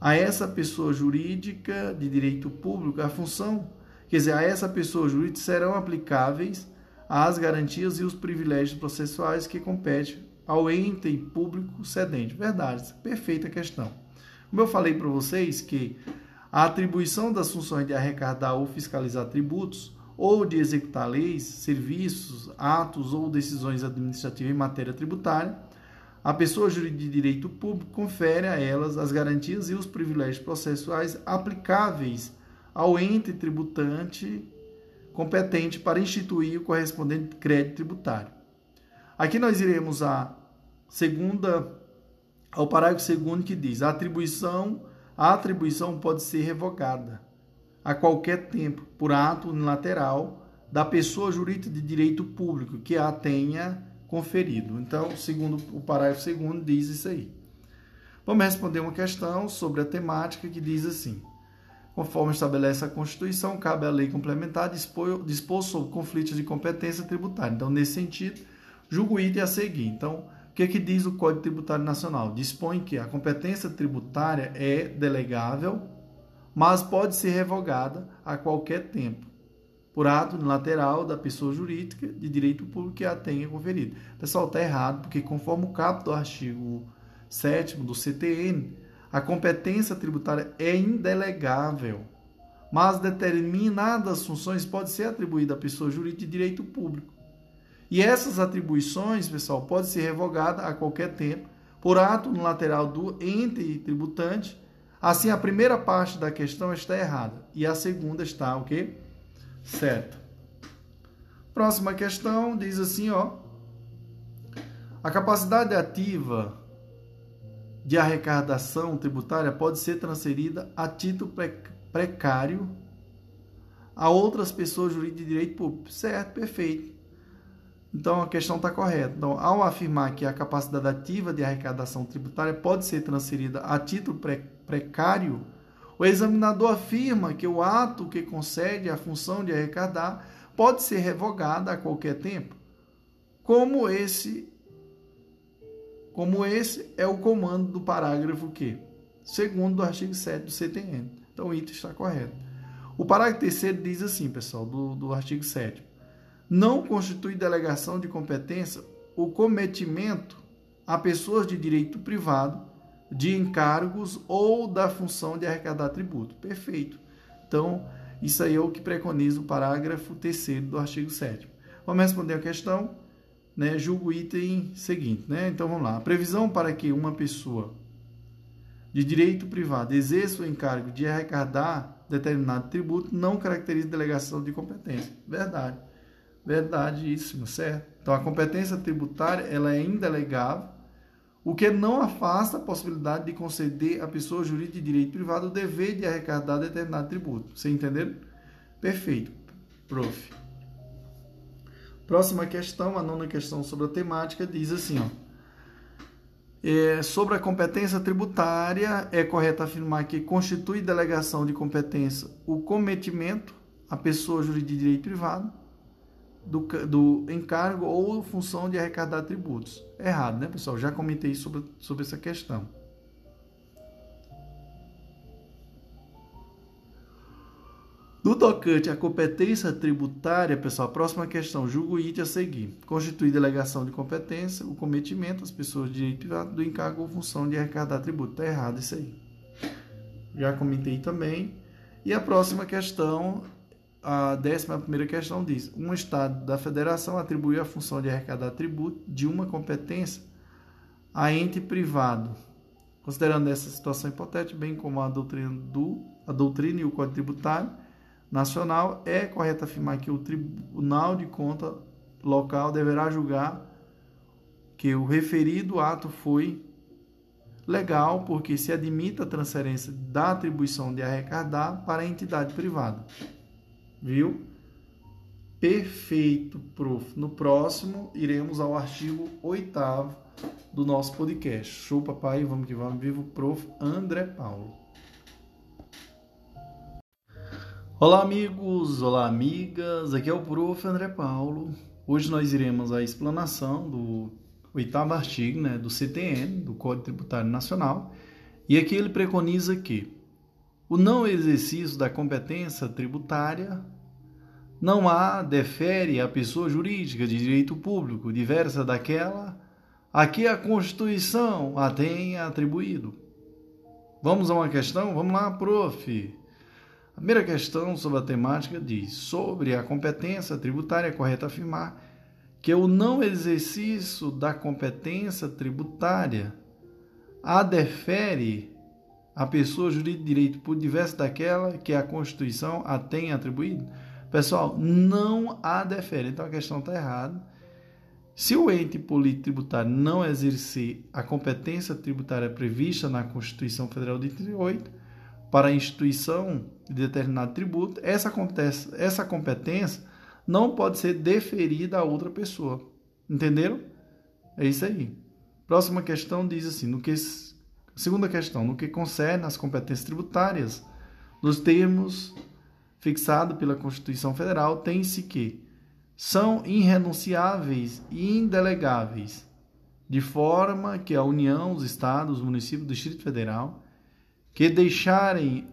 A: a essa pessoa jurídica de direito público, a função, quer dizer, a essa pessoa jurídica serão aplicáveis as garantias e os privilégios processuais que competem ao ente público cedente. Verdade, perfeita questão. Como eu falei para vocês que a atribuição das funções de arrecadar ou fiscalizar tributos ou de executar leis, serviços, atos ou decisões administrativas em matéria tributária, a pessoa jurídica de direito público confere a elas as garantias e os privilégios processuais aplicáveis ao ente tributante competente para instituir o correspondente crédito tributário. Aqui nós iremos a segunda ao parágrafo segundo que diz: a atribuição, a atribuição pode ser revogada a qualquer tempo por ato unilateral da pessoa jurídica de direito público que a tenha conferido. Então, segundo o parágrafo segundo diz isso aí. Vamos responder uma questão sobre a temática que diz assim: Conforme estabelece a Constituição, cabe à lei complementar dispor, dispor sobre conflitos de competência tributária. Então, nesse sentido, julgo item a seguir. Então, que, é que diz o Código Tributário Nacional? Dispõe que a competência tributária é delegável, mas pode ser revogada a qualquer tempo, por ato unilateral da pessoa jurídica de direito público que a tenha conferido. Pessoal, está errado, porque conforme o caput do artigo 7 do CTN, a competência tributária é indelegável, mas determinadas funções podem ser atribuídas à pessoa jurídica de direito público. E essas atribuições, pessoal, podem ser revogadas a qualquer tempo por ato unilateral do ente tributante. Assim, a primeira parte da questão está errada e a segunda está o quê? Certa. Próxima questão diz assim, ó. A capacidade ativa de arrecadação tributária pode ser transferida a título precário a outras pessoas jurídicas de direito público. Certo, perfeito. Então a questão está correta. Então, ao afirmar que a capacidade ativa de arrecadação tributária pode ser transferida a título precário, o examinador afirma que o ato que concede a função de arrecadar pode ser revogado a qualquer tempo. Como esse como esse é o comando do parágrafo que segundo do artigo 7 do CTN. Então o item está correto. O parágrafo terceiro diz assim, pessoal, do, do artigo 7 não constitui delegação de competência o cometimento a pessoas de direito privado de encargos ou da função de arrecadar tributo. Perfeito. Então, isso aí é o que preconiza o parágrafo 3 do artigo 7 Vamos responder a questão, né? Julgo o item seguinte, né? Então vamos lá. A previsão para que uma pessoa de direito privado exerça o encargo de arrecadar determinado tributo não caracteriza delegação de competência. Verdade. Verdadíssimo, certo? Então a competência tributária ela é indelegável, o que não afasta a possibilidade de conceder à pessoa jurídica de direito privado o dever de arrecadar determinado tributo. Você entendeu? Perfeito, prof. Próxima questão, a nona questão sobre a temática, diz assim, ó. É, sobre a competência tributária, é correto afirmar que constitui delegação de competência o cometimento à pessoa jurídica de direito privado do, do encargo ou função de arrecadar tributos. Errado, né, pessoal? Já comentei sobre, sobre essa questão. No tocante à competência tributária, pessoal, a próxima questão, julgo o item a seguir. Constitui delegação de competência o cometimento das pessoas de direito privado do encargo ou função de arrecadar tributo. Está errado isso aí. Já comentei também. E a próxima questão a décima primeira questão diz: um Estado da Federação atribui a função de arrecadar tributo de uma competência a ente privado. Considerando essa situação hipotética, bem como a doutrina, do, a doutrina e o Código Tributário Nacional, é correto afirmar que o Tribunal de Conta local deverá julgar que o referido ato foi legal, porque se admite a transferência da atribuição de arrecadar para a entidade privada. Viu? Perfeito, prof. No próximo, iremos ao artigo 8 do nosso podcast. Show, papai. Vamos que vamos. Vivo, prof. André Paulo. Olá, amigos. Olá, amigas. Aqui é o prof. André Paulo. Hoje nós iremos à explanação do oitavo artigo né, do CTN, do Código Tributário Nacional. E aqui ele preconiza que o não exercício da competência tributária não há defere a pessoa jurídica de direito público diversa daquela a que a Constituição a tenha atribuído. Vamos a uma questão? Vamos lá, prof. A primeira questão sobre a temática diz: sobre a competência tributária, é correto afirmar que o não exercício da competência tributária a defere a pessoa jurídica de direito por diverso daquela que a Constituição a tem atribuído? Pessoal, não há deferência. Então a questão está errada. Se o ente político tributário não exercer a competência tributária prevista na Constituição Federal de 38 para a instituição de determinado tributo, essa, essa competência não pode ser deferida a outra pessoa. Entenderam? É isso aí. Próxima questão diz assim: no que Segunda questão, no que concerne às competências tributárias, nos termos fixados pela Constituição Federal, tem-se que são irrenunciáveis e indelegáveis, de forma que a União, os Estados, os municípios do Distrito Federal, que deixarem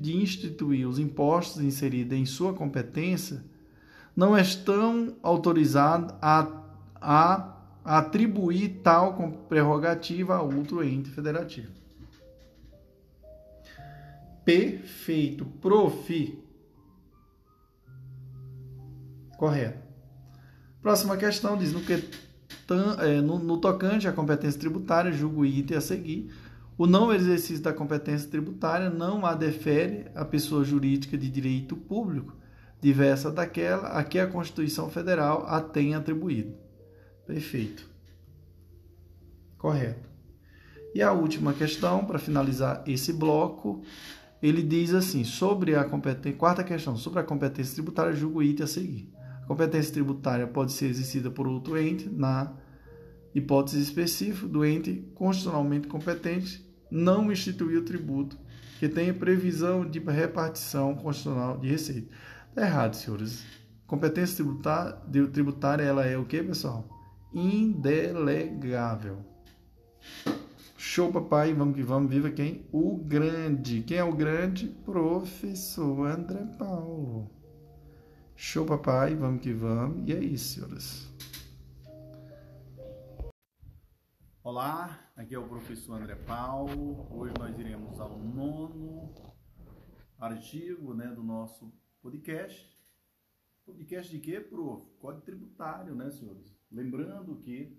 A: de instituir os impostos inseridos em sua competência, não estão autorizados a, a atribuir tal prerrogativa a outro ente federativo. Perfeito. Profi. Correto. Próxima questão diz: no que é, no, no tocante à competência tributária, julgo o item a seguir. O não exercício da competência tributária não a defere a pessoa jurídica de direito público, diversa daquela a que a Constituição Federal a tem atribuído. Perfeito. Correto. E a última questão, para finalizar esse bloco, ele diz assim, sobre a competência, quarta questão, sobre a competência tributária, julgo o item a seguir. A competência tributária pode ser exercida por outro ente na hipótese específica do ente constitucionalmente competente não instituir o tributo que tenha previsão de repartição constitucional de receita. Está errado, senhores. Competência tributária, ela é o que, pessoal? Indelegável. Show, papai. Vamos que vamos. Viva quem? O grande. Quem é o grande? Professor André Paulo. Show, papai. Vamos que vamos. E é isso, senhoras. Olá, aqui é o professor André Paulo. Hoje nós iremos ao nono artigo né, do nosso podcast. Podcast de quê, prof? Código tributário, né, senhores? Lembrando que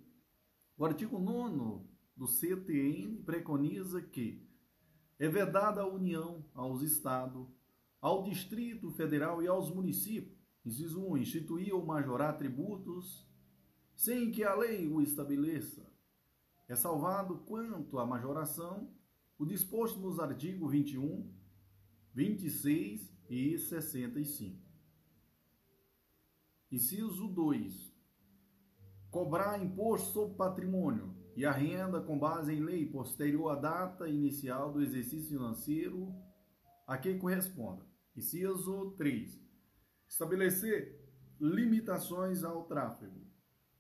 A: o artigo 9 do CTN preconiza que é vedada a União, aos Estados, ao Distrito Federal e aos municípios, inciso 1, instituir ou majorar tributos sem que a lei o estabeleça é salvado quanto à majoração o disposto nos artigos 21, 26 e 65. Inciso 2. Cobrar imposto sobre patrimônio e a renda com base em lei posterior à data inicial do exercício financeiro a quem corresponda. Inciso 3. Estabelecer limitações ao tráfego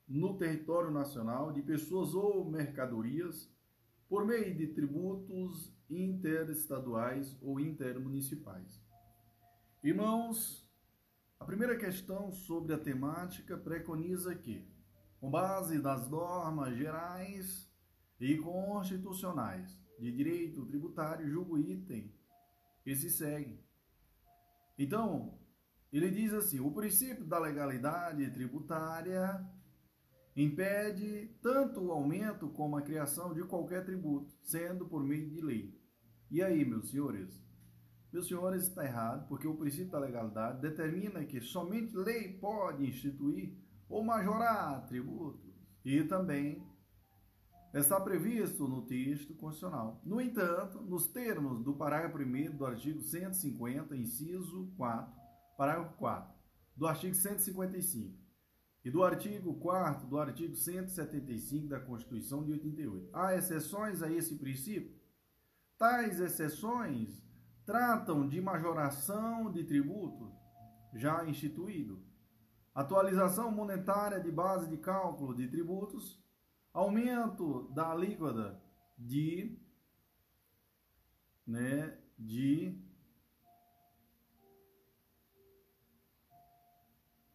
A: no território nacional de pessoas ou mercadorias por meio de tributos interestaduais ou intermunicipais. Irmãos, a primeira questão sobre a temática preconiza que, com base nas normas gerais e constitucionais de direito tributário, julgo item que se segue. Então, ele diz assim: o princípio da legalidade tributária impede tanto o aumento como a criação de qualquer tributo, sendo por meio de lei. E aí, meus senhores? Meus senhores, está errado, porque o princípio da legalidade determina que somente lei pode instituir ou majorar tributos. E também está previsto no texto constitucional. No entanto, nos termos do parágrafo 1 do artigo 150, inciso 4, parágrafo 4, do artigo 155, e do artigo 4 do artigo 175 da Constituição de 88. Há exceções a esse princípio? Tais exceções tratam de majoração de tributo já instituído, atualização monetária de base de cálculo de tributos, aumento da alíquota de né, de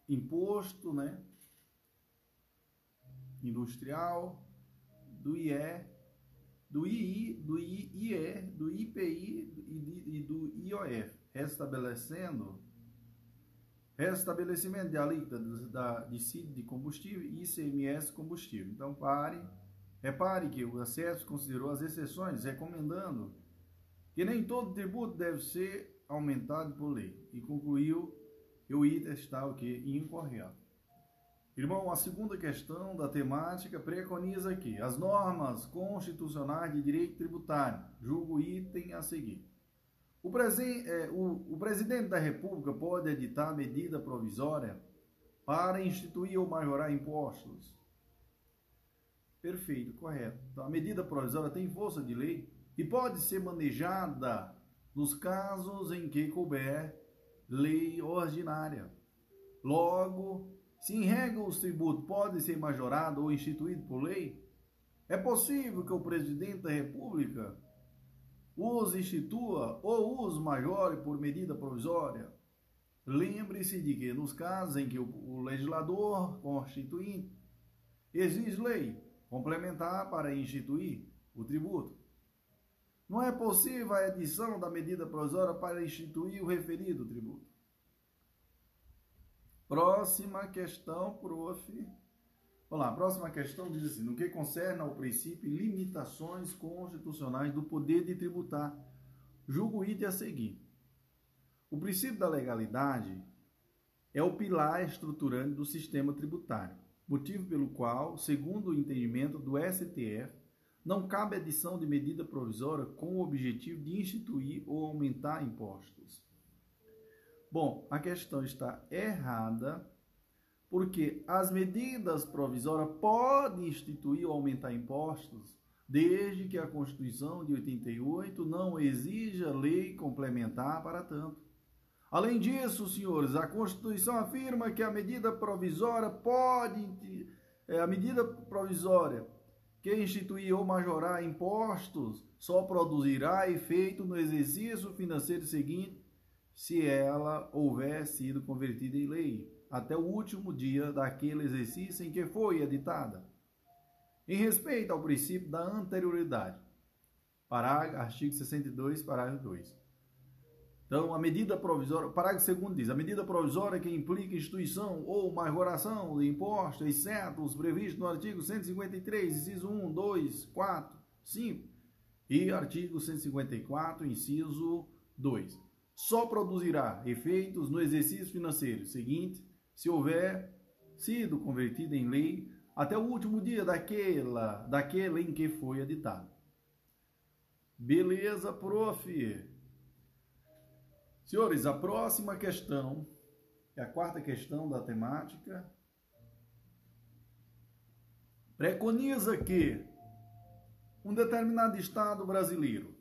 A: imposto, né, industrial, do IE, do II, do IE, do IPI e do IOF, restabelecendo restabelecimento de alíquota da, de CID de combustível e ICMS combustível. Então, pare, repare que o acesso considerou as exceções, recomendando que nem todo tributo deve ser aumentado por lei. E concluiu que o item está o que? Incorreto. Irmão, a segunda questão da temática preconiza aqui as normas constitucionais de direito tributário. Julgo item a seguir. O, presen é, o, o presidente da República pode editar medida provisória para instituir ou majorar impostos. Perfeito, correto. Então, a medida provisória tem força de lei e pode ser manejada nos casos em que couber lei ordinária. Logo, se em regra os tributos podem ser majorados ou instituídos por lei, é possível que o presidente da República os institua ou os majore por medida provisória. Lembre-se de que, nos casos em que o legislador constituinte exige lei complementar para instituir o tributo, não é possível a edição da medida provisória para instituir o referido tributo. Próxima questão, prof. Vamos lá, a próxima questão diz assim: no que concerne ao princípio limitações constitucionais do poder de tributar, julgo item a seguir. O princípio da legalidade é o pilar estruturante do sistema tributário, motivo pelo qual, segundo o entendimento do STF, não cabe edição de medida provisória com o objetivo de instituir ou aumentar impostos. Bom, a questão está errada, porque as medidas provisórias podem instituir ou aumentar impostos, desde que a Constituição de 88 não exija lei complementar para tanto. Além disso, senhores, a Constituição afirma que a medida provisória pode, é, a medida provisória que instituir ou majorar impostos só produzirá efeito no exercício financeiro seguinte se ela houver sido convertida em lei, até o último dia daquele exercício em que foi editada. Em respeito ao princípio da anterioridade. Parágrafo, artigo 62, parágrafo 2. Então, a medida provisória, parágrafo 2 diz, a medida provisória que implica instituição ou majoração de impostos, exceto os previstos no artigo 153, inciso 1, 2, 4, 5 e artigo 154, inciso 2. Só produzirá efeitos no exercício financeiro seguinte se houver sido convertida em lei até o último dia daquela, daquela em que foi editado. Beleza, prof. Senhores, a próxima questão, é a quarta questão da temática, preconiza que um determinado estado brasileiro,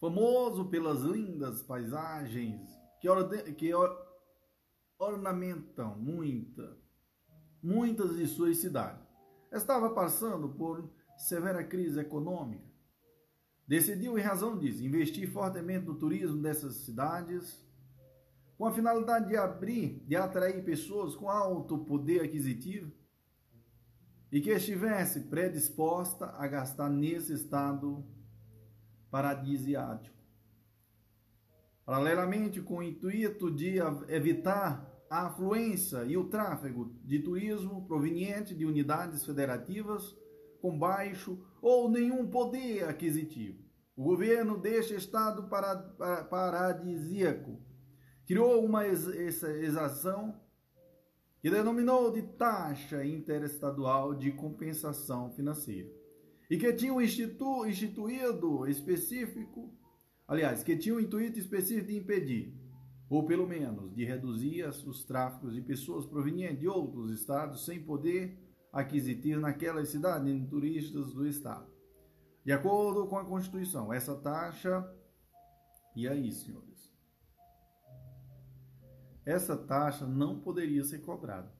A: famoso pelas lindas paisagens que, que ornamentam muita, muitas de suas cidades, estava passando por severa crise econômica Decidiu, em razão disso, investir fortemente no turismo dessas cidades, com a finalidade de abrir, de atrair pessoas com alto poder aquisitivo e que estivesse predisposta a gastar nesse estado paradisiático. Paralelamente, com o intuito de evitar a afluência e o tráfego de turismo proveniente de unidades federativas com baixo ou nenhum poder aquisitivo. O governo deste estado paradisíaco criou uma exação que denominou de taxa interestadual de compensação financeira e que tinha um institu instituído específico, aliás, que tinha um intuito específico de impedir, ou pelo menos de reduzir os tráficos de pessoas provenientes de outros estados sem poder aquisitivo naquelas cidades de turistas do Estado. De acordo com a Constituição, essa taxa. E aí, senhores? Essa taxa não poderia ser cobrada.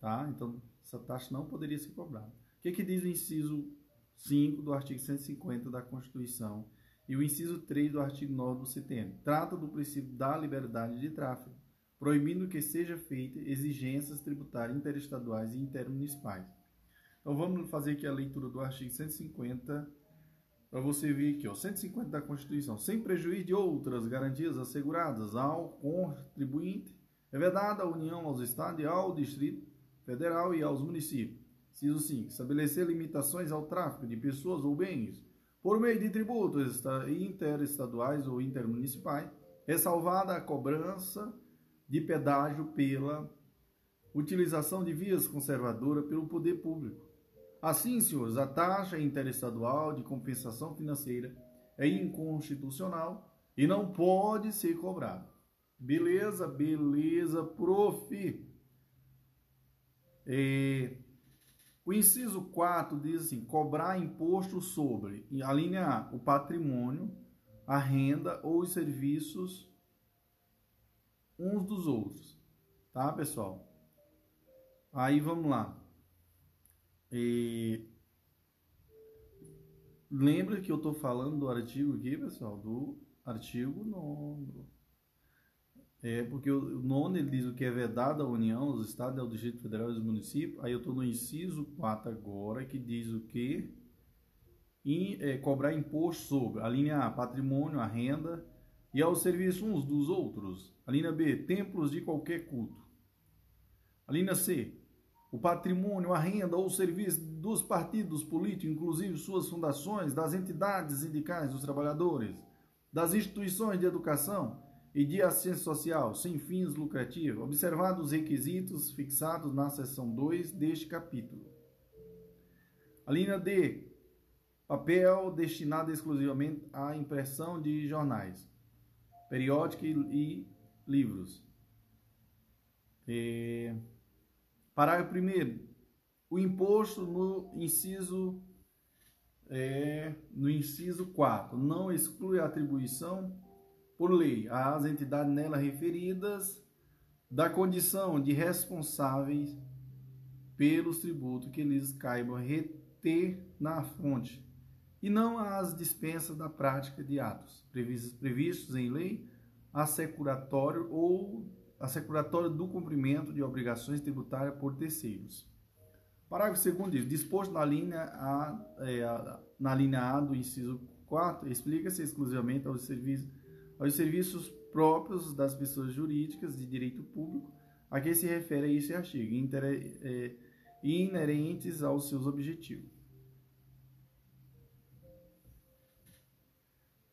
A: Tá? Então, essa taxa não poderia ser cobrada. O que, que diz o inciso 5 do artigo 150 da Constituição e o inciso 3 do artigo 9 do CTN? Trata do princípio da liberdade de tráfego proibindo que seja feita exigências tributárias interestaduais e intermunicipais. Então vamos fazer aqui a leitura do artigo 150 para você ver aqui, ó, 150 da Constituição, sem prejuízo de outras garantias asseguradas ao contribuinte, é vedada a União aos Estados e ao Distrito Federal e aos municípios. Ciso 5. Estabelecer limitações ao tráfico de pessoas ou bens por meio de tributos interestaduais ou intermunicipais, ressalvada a cobrança de pedágio pela utilização de vias conservadoras pelo poder público. Assim, senhores, a taxa interestadual de compensação financeira é inconstitucional e não pode ser cobrada. Beleza, beleza, prof. É, o inciso 4 diz assim: cobrar imposto sobre, a linha A, o patrimônio, a renda ou os serviços uns dos outros, tá, pessoal? Aí vamos lá. E... Lembra que eu estou falando do artigo aqui, pessoal? Do artigo 9. É porque o nono ele diz o que é vedado à União, aos Estados, ao Distrito Federal e aos municípios. Aí eu estou no inciso 4 agora, que diz o que? é, cobrar imposto sobre a linha A, patrimônio, a renda, e aos serviços uns dos outros. A linha B, templos de qualquer culto. A linha C, o patrimônio, a renda ou serviço dos partidos políticos, inclusive suas fundações, das entidades sindicais dos trabalhadores, das instituições de educação e de assistência social sem fins lucrativos, observados os requisitos fixados na seção 2 deste capítulo. A linha D. Papel destinado exclusivamente à impressão de jornais, periódicos e livros. É... Parágrafo 1 o imposto no inciso é, no inciso 4 não exclui a atribuição por lei às entidades nela referidas da condição de responsáveis pelos tributos que lhes caibam reter na fonte e não às dispensas da prática de atos previstos, previstos em lei assecuratório ou assecuratório do cumprimento de obrigações tributárias por terceiros. Parágrafo 2 diz, disposto na linha A, é, na linha A do inciso 4, explica-se exclusivamente aos serviços, aos serviços próprios das pessoas jurídicas de direito público a que se refere a esse artigo, é, inerentes aos seus objetivos.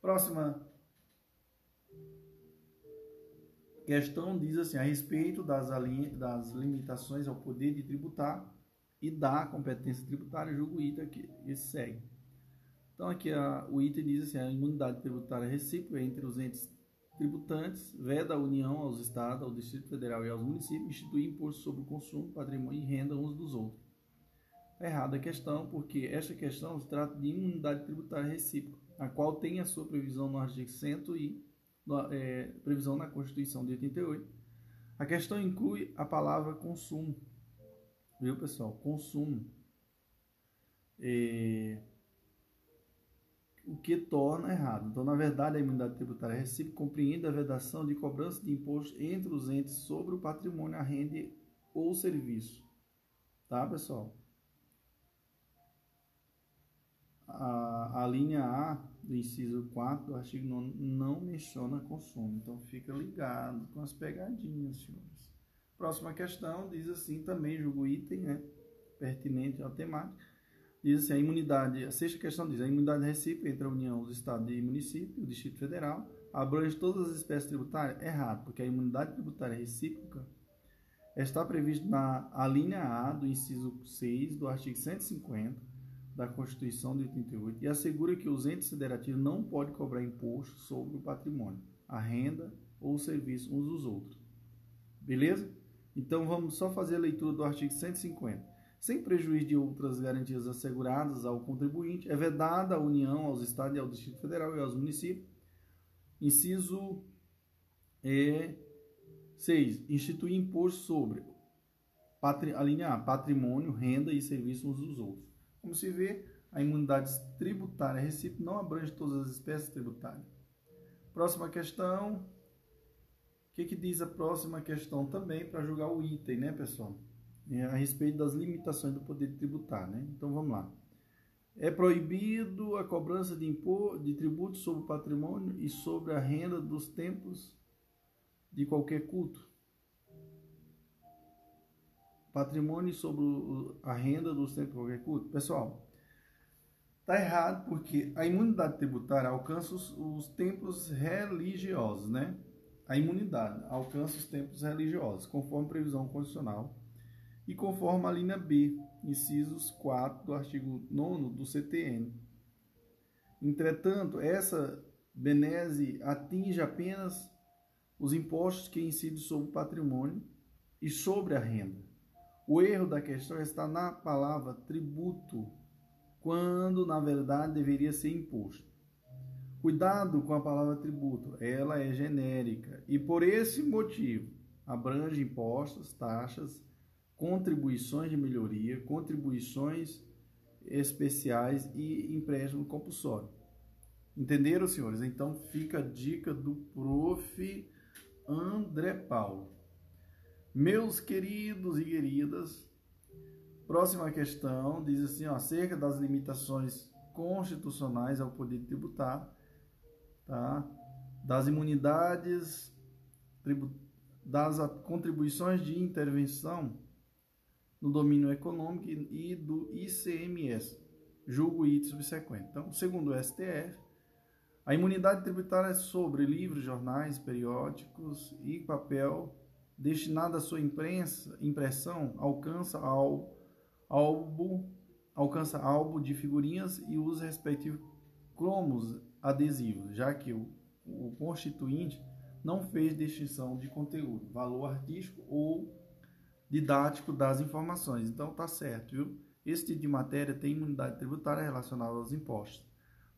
A: Próxima questão diz assim, a respeito das, das limitações ao poder de tributar e da competência tributária, julgo item aqui, segue. Então aqui a, o item diz assim, a imunidade tributária recíproca entre os entes tributantes, veda a União aos Estados, ao Distrito Federal e aos municípios instituir imposto sobre o consumo, patrimônio e renda uns dos outros. Está errada a questão, porque esta questão se trata de imunidade tributária recíproca, a qual tem a sua previsão no artigo 100 e é, previsão na Constituição de 88. A questão inclui a palavra consumo. Viu, pessoal? Consumo. É, o que torna errado. Então, na verdade, a imunidade tributária recíproca compreende a vedação de cobrança de imposto entre os entes sobre o patrimônio, a renda ou serviço. Tá, pessoal? A, a linha A do inciso 4 do artigo 9 não menciona consumo. Então, fica ligado com as pegadinhas, senhores. Próxima questão diz assim, também julgo item, né? Pertinente à temática diz assim, a imunidade, a sexta questão diz, a imunidade recíproca entre a União, os Estados e município, o Distrito Federal, abrange todas as espécies tributárias? Errado, porque a imunidade tributária recíproca está prevista na a linha A do inciso 6 do artigo 150 da Constituição de 88 e assegura que os entes federativos não podem cobrar imposto sobre o patrimônio, a renda ou o serviço uns dos outros. Beleza? Então vamos só fazer a leitura do artigo 150 sem prejuízo de outras garantias asseguradas ao contribuinte, é vedada a União, aos Estados e ao Distrito Federal e aos municípios. Inciso é, 6. Instituir imposto sobre a linha A, patrimônio, renda e serviços uns dos outros. Como se vê, a imunidade tributária recíproca não abrange todas as espécies tributárias. Próxima questão. O que, que diz a próxima questão também para julgar o item, né, pessoal? É, a respeito das limitações do poder tributar, né? Então vamos lá. É proibido a cobrança de imposto, de tributos sobre o patrimônio e sobre a renda dos templos de qualquer culto. Patrimônio sobre a renda dos templos de qualquer culto. Pessoal, tá errado porque a imunidade tributária alcança os, os templos religiosos, né? A imunidade alcança os templos religiosos, conforme previsão constitucional e conforme a linha B, incisos 4 do artigo 9 do CTN. Entretanto, essa benese atinge apenas os impostos que incidem sobre o patrimônio e sobre a renda. O erro da questão está na palavra tributo, quando na verdade deveria ser imposto. Cuidado com a palavra tributo, ela é genérica e por esse motivo abrange impostos, taxas, contribuições de melhoria, contribuições especiais e empréstimo compulsório. Entenderam, senhores? Então fica a dica do prof. André Paulo. Meus queridos e queridas, próxima questão diz assim, ó, acerca das limitações constitucionais ao poder tributar, tá? das imunidades, das contribuições de intervenção no domínio econômico e do ICMS, julgo item subsequente. Então, segundo o STF, a imunidade tributária é sobre livros, jornais, periódicos e papel destinado à sua imprensa, impressão alcança ao álbum, alcança álbum de figurinhas e os respectivos cromos adesivos, já que o, o constituinte não fez distinção de conteúdo, valor artístico ou didático das informações. Então tá certo, viu? Esse tipo de matéria tem imunidade tributária relacionada aos impostos.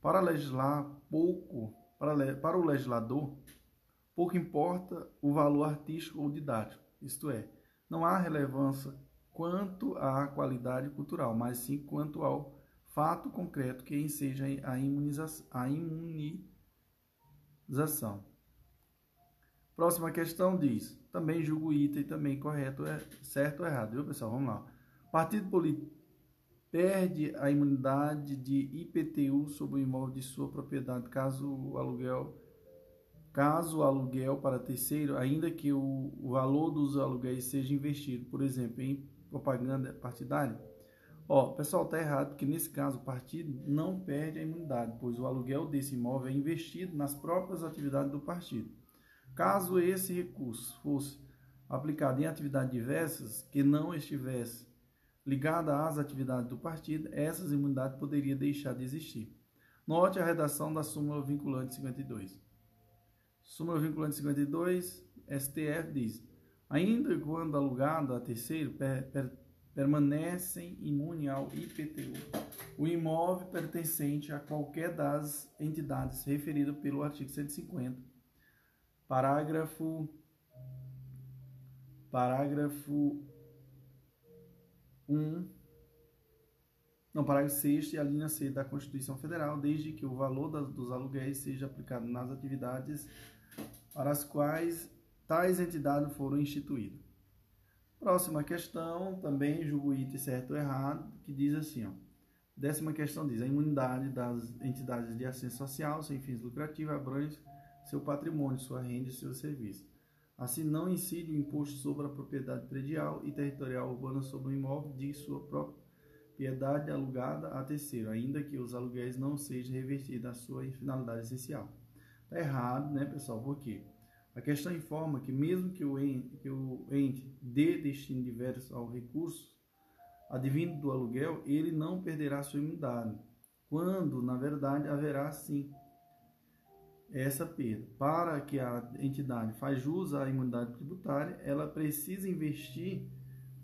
A: Para legislar pouco, para, para o legislador, pouco importa o valor artístico ou didático, isto é, não há relevância quanto à qualidade cultural, mas sim quanto ao fato concreto que enseja a, imunização. A imunização. Próxima questão diz, também julgo item também correto, é certo ou errado, viu pessoal? Vamos lá. Partido político perde a imunidade de IPTU sobre o imóvel de sua propriedade caso o aluguel caso o aluguel para terceiro, ainda que o, o valor dos aluguéis seja investido, por exemplo, em propaganda partidária. Ó, pessoal, tá errado, porque nesse caso o partido não perde a imunidade, pois o aluguel desse imóvel é investido nas próprias atividades do partido. Caso esse recurso fosse aplicado em atividades diversas que não estivesse ligada às atividades do partido, essas imunidades poderiam deixar de existir. Note a redação da súmula vinculante 52. Súmula vinculante 52, STF diz: ainda quando alugado a terceiro, per, per, permanecem imune ao IPTU o imóvel pertencente a qualquer das entidades referidas pelo artigo 150, parágrafo parágrafo 1, não, parágrafo 6 e a linha C da Constituição Federal, desde que o valor dos aluguéis seja aplicado nas atividades para as quais tais entidades foram instituídas. Próxima questão, também julgo item certo ou errado, que diz assim, ó. Décima questão diz: a imunidade das entidades de assistência social sem fins lucrativos abrange seu patrimônio, sua renda e seus serviços. Assim, não incide o imposto sobre a propriedade predial e territorial urbana sobre o imóvel de sua propriedade alugada a terceiro, ainda que os aluguéis não sejam revertidos à sua finalidade essencial. Está errado, né, pessoal? Por quê? A questão informa que, mesmo que o ente, que o ente dê destino diverso ao recurso advindo do aluguel, ele não perderá sua imunidade, quando, na verdade, haverá sim essa perda. Para que a entidade faça jus à imunidade tributária, ela precisa investir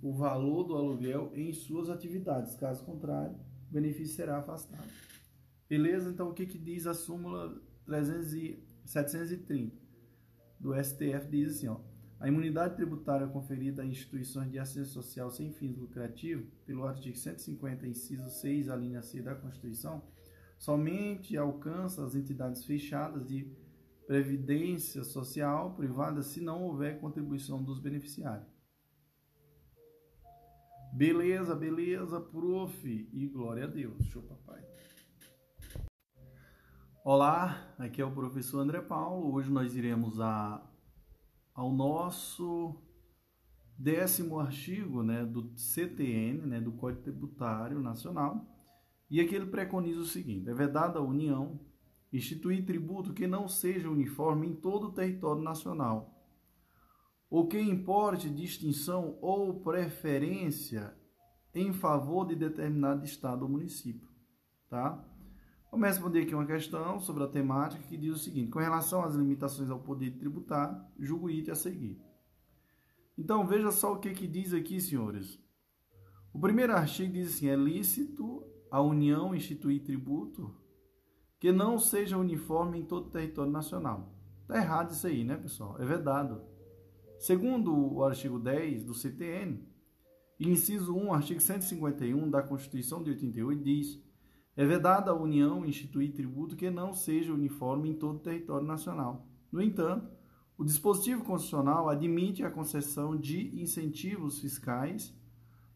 A: o valor do aluguel em suas atividades. Caso contrário, o benefício será afastado. Beleza? Então, o que, que diz a súmula 300 e 730 do STF? Diz assim, ó, a imunidade tributária conferida a instituições de assistência social sem fins lucrativos, pelo artigo 150, inciso 6, a linha C da Constituição, somente alcança as entidades fechadas de previdência social privada se não houver contribuição dos beneficiários. Beleza, beleza, prof. E glória a Deus. Show, papai. Olá, aqui é o professor André Paulo. Hoje nós iremos a, ao nosso décimo artigo né, do CTN, né, do Código Tributário Nacional, e aqui ele preconiza o seguinte: é vedada a União instituir tributo que não seja uniforme em todo o território nacional, ou que importe distinção ou preferência em favor de determinado estado ou município, tá? Vamos responder aqui uma questão sobre a temática que diz o seguinte: com relação às limitações ao poder tributário, julgo o item a seguir. Então, veja só o que, que diz aqui, senhores. O primeiro artigo diz assim: é lícito a União instituir tributo que não seja uniforme em todo o território nacional. Está errado isso aí, né, pessoal? É vedado. Segundo o artigo 10 do CTN, inciso 1, artigo 151 da Constituição de 88 diz: é vedada a União instituir tributo que não seja uniforme em todo o território nacional. No entanto, o dispositivo constitucional admite a concessão de incentivos fiscais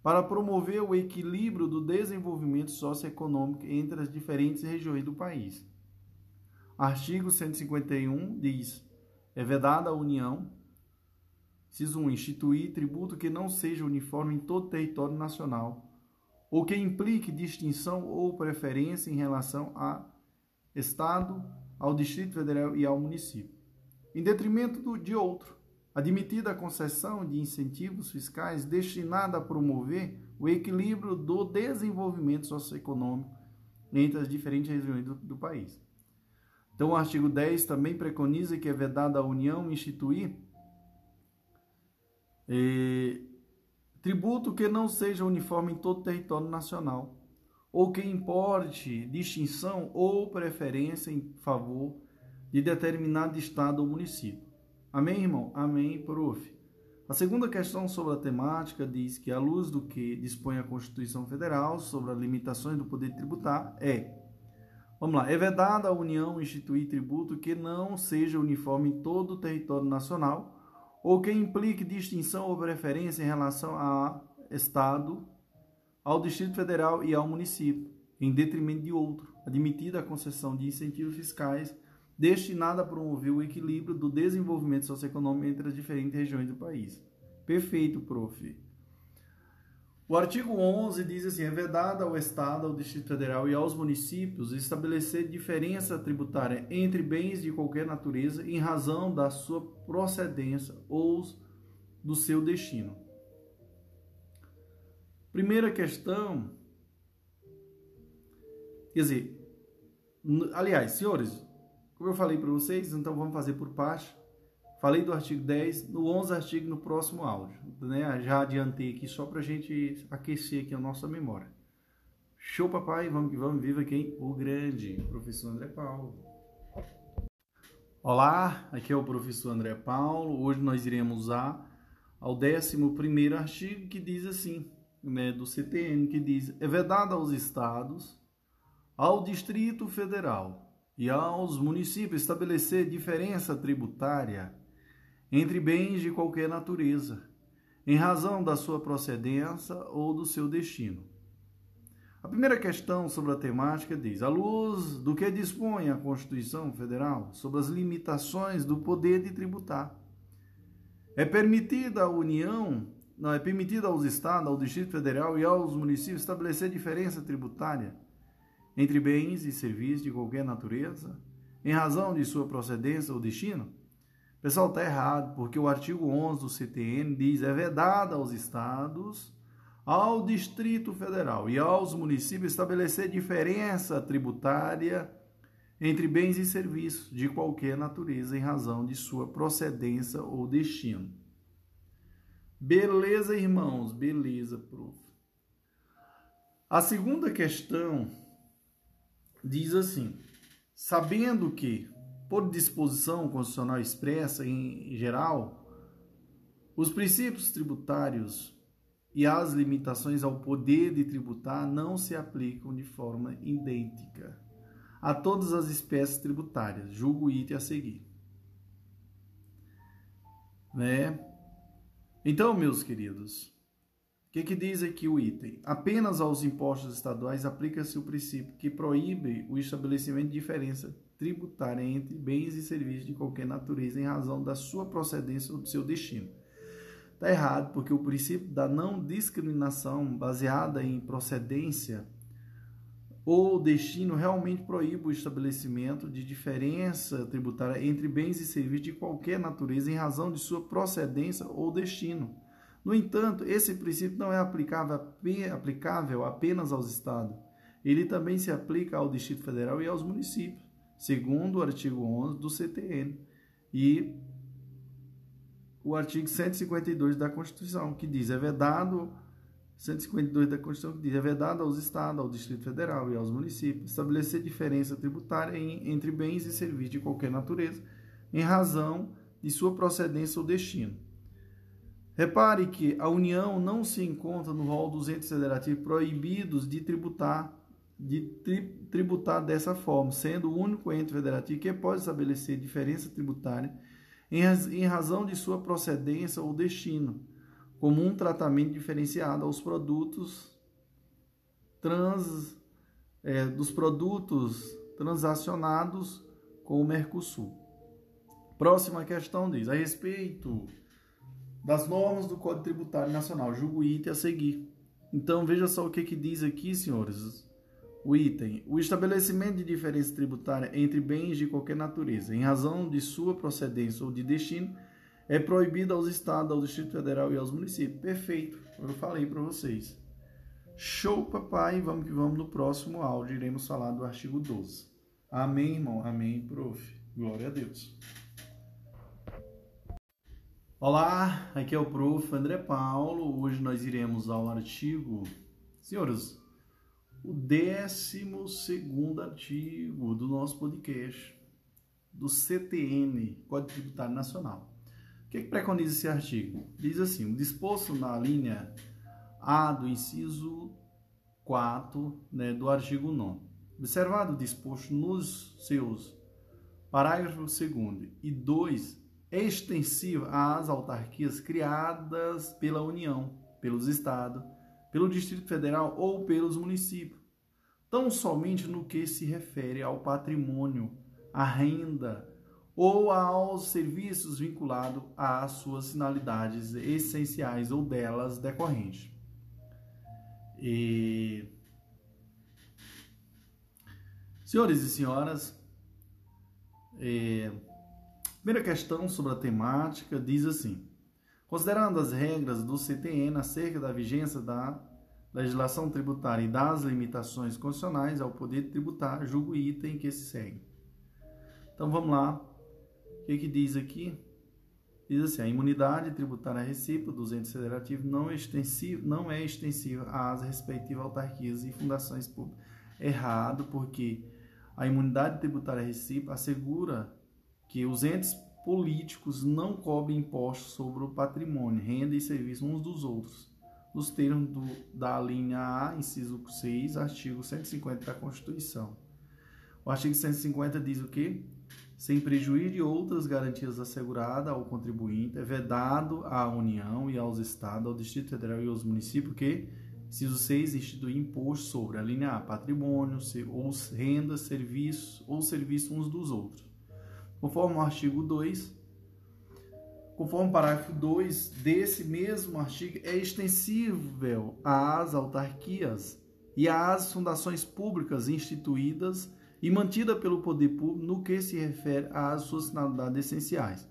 A: para promover o equilíbrio do desenvolvimento socioeconômico entre as diferentes regiões do país. Artigo 151 diz: é vedada a União Inciso 1. Instituir tributo que não seja uniforme em todo o território nacional ou que implique distinção ou preferência em relação a Estado, ao Distrito Federal e ao município, em detrimento do, de outro, admitida a concessão de incentivos fiscais destinada a promover o equilíbrio do desenvolvimento socioeconômico entre as diferentes regiões do, do país. Então, o artigo 10 também preconiza que é vedada a União instituir eh, tributo que não seja uniforme em todo o território nacional, ou que importe distinção ou preferência em favor de determinado estado ou município. Amém, irmão? Amém, prof. A segunda questão sobre a temática diz que, à luz do que dispõe a Constituição Federal sobre as limitações do poder tributar, é Vamos lá. É vedada a União instituir tributo que não seja uniforme em todo o território nacional ou que implique distinção ou preferência em relação ao Estado, ao Distrito Federal e ao município, em detrimento de outro, admitida a concessão de incentivos fiscais destinada a promover o equilíbrio do desenvolvimento socioeconômico entre as diferentes regiões do país. Perfeito, prof. O artigo 11 diz assim: é vedado ao Estado, ao Distrito Federal e aos municípios estabelecer diferença tributária entre bens de qualquer natureza em razão da sua procedência ou do seu destino. Primeira questão, quer dizer, aliás, senhores, como eu falei para vocês, então vamos fazer por parte. Falei do artigo 10, no 11 artigo no próximo áudio. Né? Já adiantei aqui só para a gente aquecer aqui a nossa memória. Show, papai, vamos que vamos, viva quem? O grande professor André Paulo. Olá, aqui é o professor André Paulo. Hoje nós iremos usar ao 11 artigo que diz assim, né, do CTN, que diz: é vedado aos estados, ao Distrito Federal e aos municípios estabelecer diferença tributária entre bens de qualquer natureza, em razão da sua procedência ou do seu destino. A primeira questão sobre a temática diz: à luz do que dispõe a Constituição Federal sobre as limitações do poder de tributar, é permitida à União, não é permitida aos estados, ao Distrito Federal e aos municípios estabelecer diferença tributária entre bens e serviços de qualquer natureza, em razão de sua procedência ou destino? Pessoal, está errado, porque o artigo 11 do CTN diz é vedado aos estados, ao Distrito Federal e aos municípios estabelecer diferença tributária entre bens e serviços de qualquer natureza em razão de sua procedência ou destino. Beleza, irmãos? Beleza, prof. A segunda questão diz assim: sabendo que por disposição constitucional expressa em geral, os princípios tributários e as limitações ao poder de tributar não se aplicam de forma idêntica a todas as espécies tributárias. Julgo item a seguir. Né? Então, meus queridos, que, que diz aqui o item? Apenas aos impostos estaduais aplica-se o princípio que proíbe o estabelecimento de diferença tributária entre bens e serviços de qualquer natureza em razão da sua procedência ou do seu destino. Está errado, porque o princípio da não discriminação baseada em procedência ou destino realmente proíbe o estabelecimento de diferença tributária entre bens e serviços de qualquer natureza em razão de sua procedência ou destino. No entanto, esse princípio não é aplicável, apenas aos estados. Ele também se aplica ao Distrito Federal e aos municípios segundo o artigo 11 do CTN e o artigo 152 da Constituição, que diz é vedado 152 da Constituição que diz é vedado aos estados, ao Distrito Federal e aos municípios estabelecer diferença tributária em, entre bens e serviços de qualquer natureza em razão de sua procedência ou destino. Repare que a União não se encontra no rol dos entes federativos proibidos de tributar de tributar dessa forma, sendo o único ente federativo que pode estabelecer diferença tributária em razão de sua procedência ou destino, como um tratamento diferenciado aos produtos trans, é, dos produtos transacionados com o Mercosul. Próxima questão diz: a respeito das normas do Código Tributário Nacional, julgo o item a seguir. Então, veja só o que, que diz aqui, senhores. O item: o estabelecimento de diferença tributária entre bens de qualquer natureza, em razão de sua procedência ou de destino, é proibido aos estados, ao Distrito Federal e aos municípios. Perfeito, eu falei para vocês. Show, papai. Vamos que vamos no próximo áudio. Iremos falar do artigo 12. Amém, irmão. Amém, prof. Glória a Deus. Olá, aqui é o prof. André Paulo. Hoje nós iremos ao artigo. Senhores, o 12 artigo do nosso podcast, do CTN, Código Tributário Nacional. O que, é que preconiza esse artigo? Diz assim: o disposto na linha A do inciso 4 né, do artigo 9. Observado o disposto nos seus parágrafos 2 e 2, extensivo às autarquias criadas pela União, pelos Estados, pelo Distrito Federal ou pelos municípios, tão somente no que se refere ao patrimônio, à renda ou aos serviços vinculados às suas finalidades essenciais ou delas decorrentes. E... Senhores e senhoras, é... primeira questão sobre a temática diz assim: Considerando as regras do CTN acerca da vigência da legislação tributária e das limitações constitucionais ao poder tributar, julgo o item que se segue. Então vamos lá. O que, que diz aqui? Diz assim: a imunidade tributária recíproca dos entes federativos não é não é extensiva às respectivas autarquias e fundações públicas. Errado, porque a imunidade tributária recíproca assegura que os entes políticos não cobrem impostos sobre o patrimônio, renda e serviço uns dos outros, nos termos do, da linha A, inciso 6, artigo 150 da Constituição. O artigo 150 diz o quê? Sem prejuízo de outras garantias asseguradas ao contribuinte, é vedado à União e aos Estados, ao Distrito Federal e aos municípios que, inciso 6, instituir imposto sobre a linha A, patrimônio, ou renda, serviços ou serviços uns dos outros Conforme o artigo 2, conforme o parágrafo 2 desse mesmo artigo, é extensível às autarquias e às fundações públicas instituídas e mantida pelo poder público no que se refere às suas finalidades essenciais.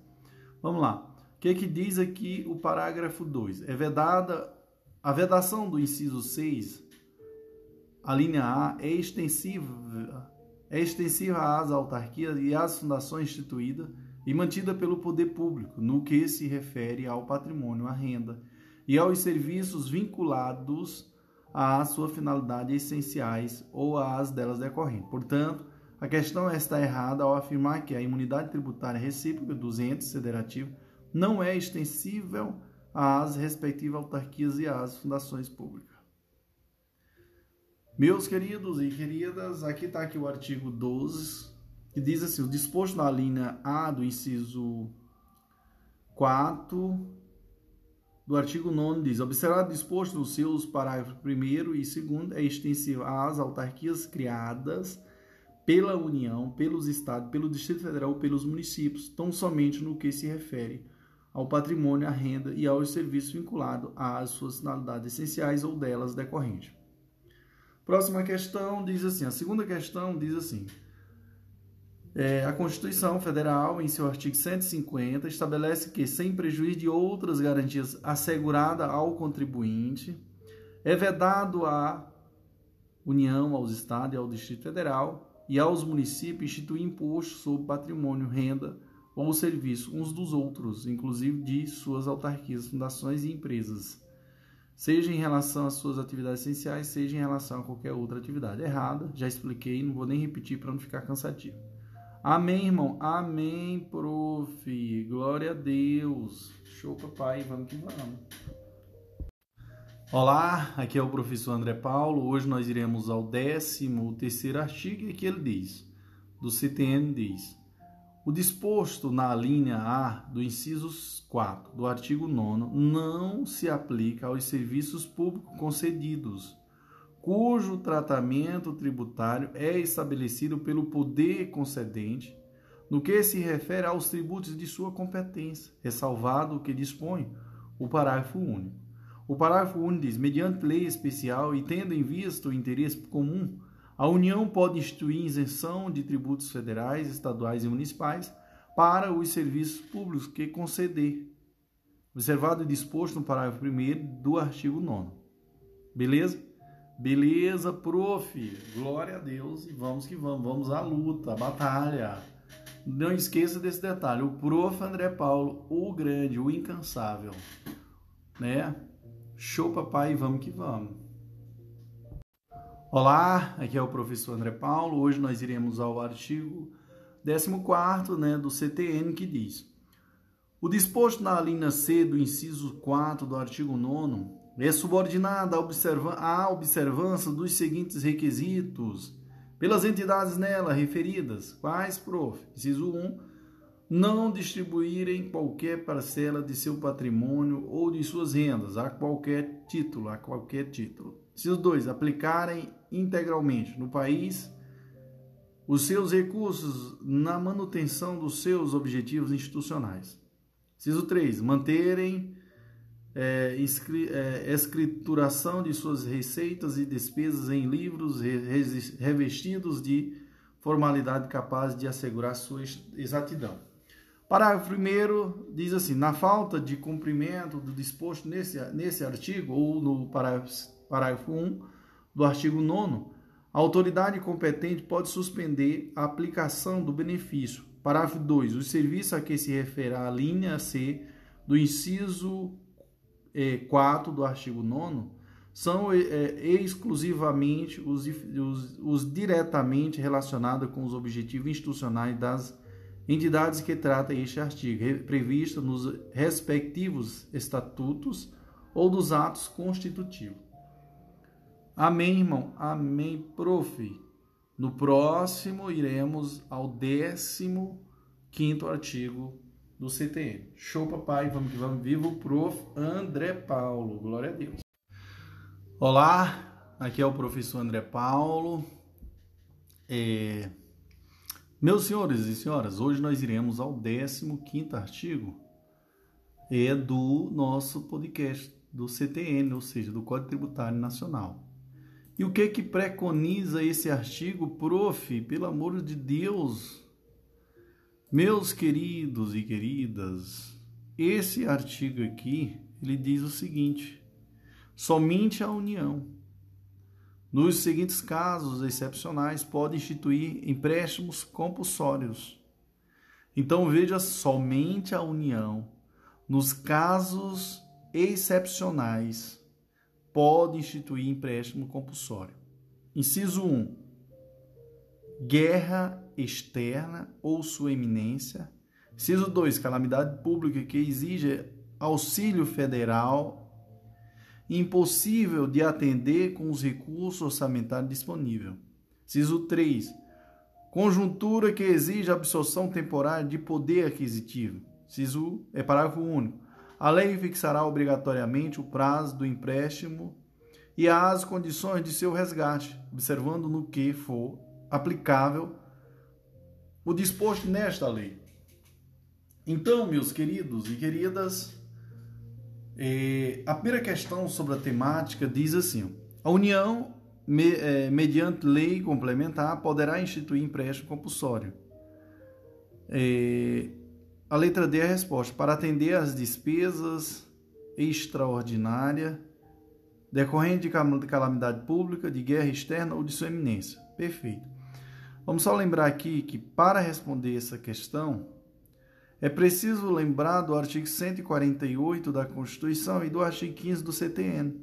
A: Vamos lá. O que, é que diz aqui o parágrafo 2? É vedada a vedação do inciso 6, a linha A, é extensiva é extensiva às autarquias e às fundações instituídas e mantida pelo poder público, no que se refere ao patrimônio, à renda e aos serviços vinculados à sua finalidade essenciais ou às delas decorrentes. Portanto, a questão está errada ao afirmar que a imunidade tributária recíproca dos entes federativos não é extensível às respectivas autarquias e às fundações públicas. Meus queridos e queridas, aqui está aqui o artigo 12, que diz assim, o disposto na linha A do inciso 4 do artigo 9 diz, observado disposto nos seus parágrafos 1 e 2 é extensivo às autarquias criadas pela União, pelos Estados, pelo Distrito Federal pelos municípios, tão somente no que se refere ao patrimônio, à renda e aos serviços vinculados às suas finalidades essenciais ou delas decorrentes. Próxima questão diz assim: a segunda questão diz assim. É, a Constituição Federal, em seu artigo 150, estabelece que, sem prejuízo de outras garantias asseguradas ao contribuinte, é vedado à União, aos Estados e ao Distrito Federal e aos municípios instituir imposto sobre patrimônio, renda ou serviço uns dos outros, inclusive de suas autarquias, fundações e empresas seja em relação às suas atividades essenciais, seja em relação a qualquer outra atividade. Errada, já expliquei, não vou nem repetir para não ficar cansativo. Amém, irmão? Amém, prof. Glória a Deus. Show, papai. Vamos que vamos. Olá, aqui é o professor André Paulo. Hoje nós iremos ao 13 terceiro artigo e que ele diz, do CTN diz, o disposto na linha A do inciso 4 do artigo 9 não se aplica aos serviços públicos concedidos, cujo tratamento tributário é estabelecido pelo poder concedente no que se refere aos tributos de sua competência, ressalvado o que dispõe o parágrafo único. O parágrafo único diz: mediante lei especial e tendo em vista o interesse comum, a União pode instituir isenção de tributos federais, estaduais e municipais para os serviços públicos que conceder, observado e disposto no parágrafo 1 do artigo 9. Beleza? Beleza, prof. Glória a Deus e vamos que vamos. Vamos à luta, à batalha. Não esqueça desse detalhe. O prof. André Paulo, o grande, o incansável. Né? Show, papai, vamos que vamos. Olá, aqui é o professor André Paulo. Hoje nós iremos ao artigo 14 né, do CTN que diz: O disposto na linha C do inciso 4 do artigo 9 é subordinado à observância dos seguintes requisitos pelas entidades nela referidas, quais, prof. Inciso 1 não distribuírem qualquer parcela de seu patrimônio ou de suas rendas a qualquer título, a qualquer título. Inciso 2. Aplicarem integralmente no país os seus recursos na manutenção dos seus objetivos institucionais. Inciso 3. Manterem é, é, escrituração de suas receitas e despesas em livros revestidos de formalidade capaz de assegurar sua exatidão. Parágrafo 1 diz assim: na falta de cumprimento do disposto nesse, nesse artigo, ou no parágrafo, parágrafo 1 do artigo 9, a autoridade competente pode suspender a aplicação do benefício. Parágrafo 2. Os serviços a que se refere a linha C do inciso é, 4 do artigo 9 são é, exclusivamente os, os, os diretamente relacionados com os objetivos institucionais das entidades que trata este artigo, previsto nos respectivos estatutos ou dos atos constitutivos. Amém, irmão? Amém, prof. No próximo iremos ao 15 quinto artigo do CTN. Show, papai, vamos que vamos. Viva o prof. André Paulo. Glória a Deus. Olá, aqui é o professor André Paulo. É... Meus senhores e senhoras, hoje nós iremos ao 15º artigo é do nosso podcast do CTN, ou seja, do Código Tributário Nacional. E o que que preconiza esse artigo, prof? Pelo amor de Deus, meus queridos e queridas, esse artigo aqui, ele diz o seguinte: somente a União nos seguintes casos excepcionais, pode instituir empréstimos compulsórios. Então veja somente a União, nos casos excepcionais, pode instituir empréstimo compulsório. Inciso 1. Guerra externa ou sua eminência. Inciso 2. Calamidade pública que exige auxílio federal impossível de atender com os recursos orçamentários disponíveis. Ciso 3. Conjuntura que exige absorção temporária de poder aquisitivo. Ciso é parágrafo único. A lei fixará obrigatoriamente o prazo do empréstimo e as condições de seu resgate, observando no que for aplicável o disposto nesta lei. Então, meus queridos e queridas, é, a primeira questão sobre a temática diz assim: a União, me, é, mediante lei complementar, poderá instituir empréstimo compulsório. É, a letra D é a resposta: para atender às despesas extraordinárias decorrente de calamidade pública, de guerra externa ou de sua eminência. Perfeito. Vamos só lembrar aqui que para responder essa questão, é preciso lembrar do artigo 148 da Constituição e do artigo 15 do CTN.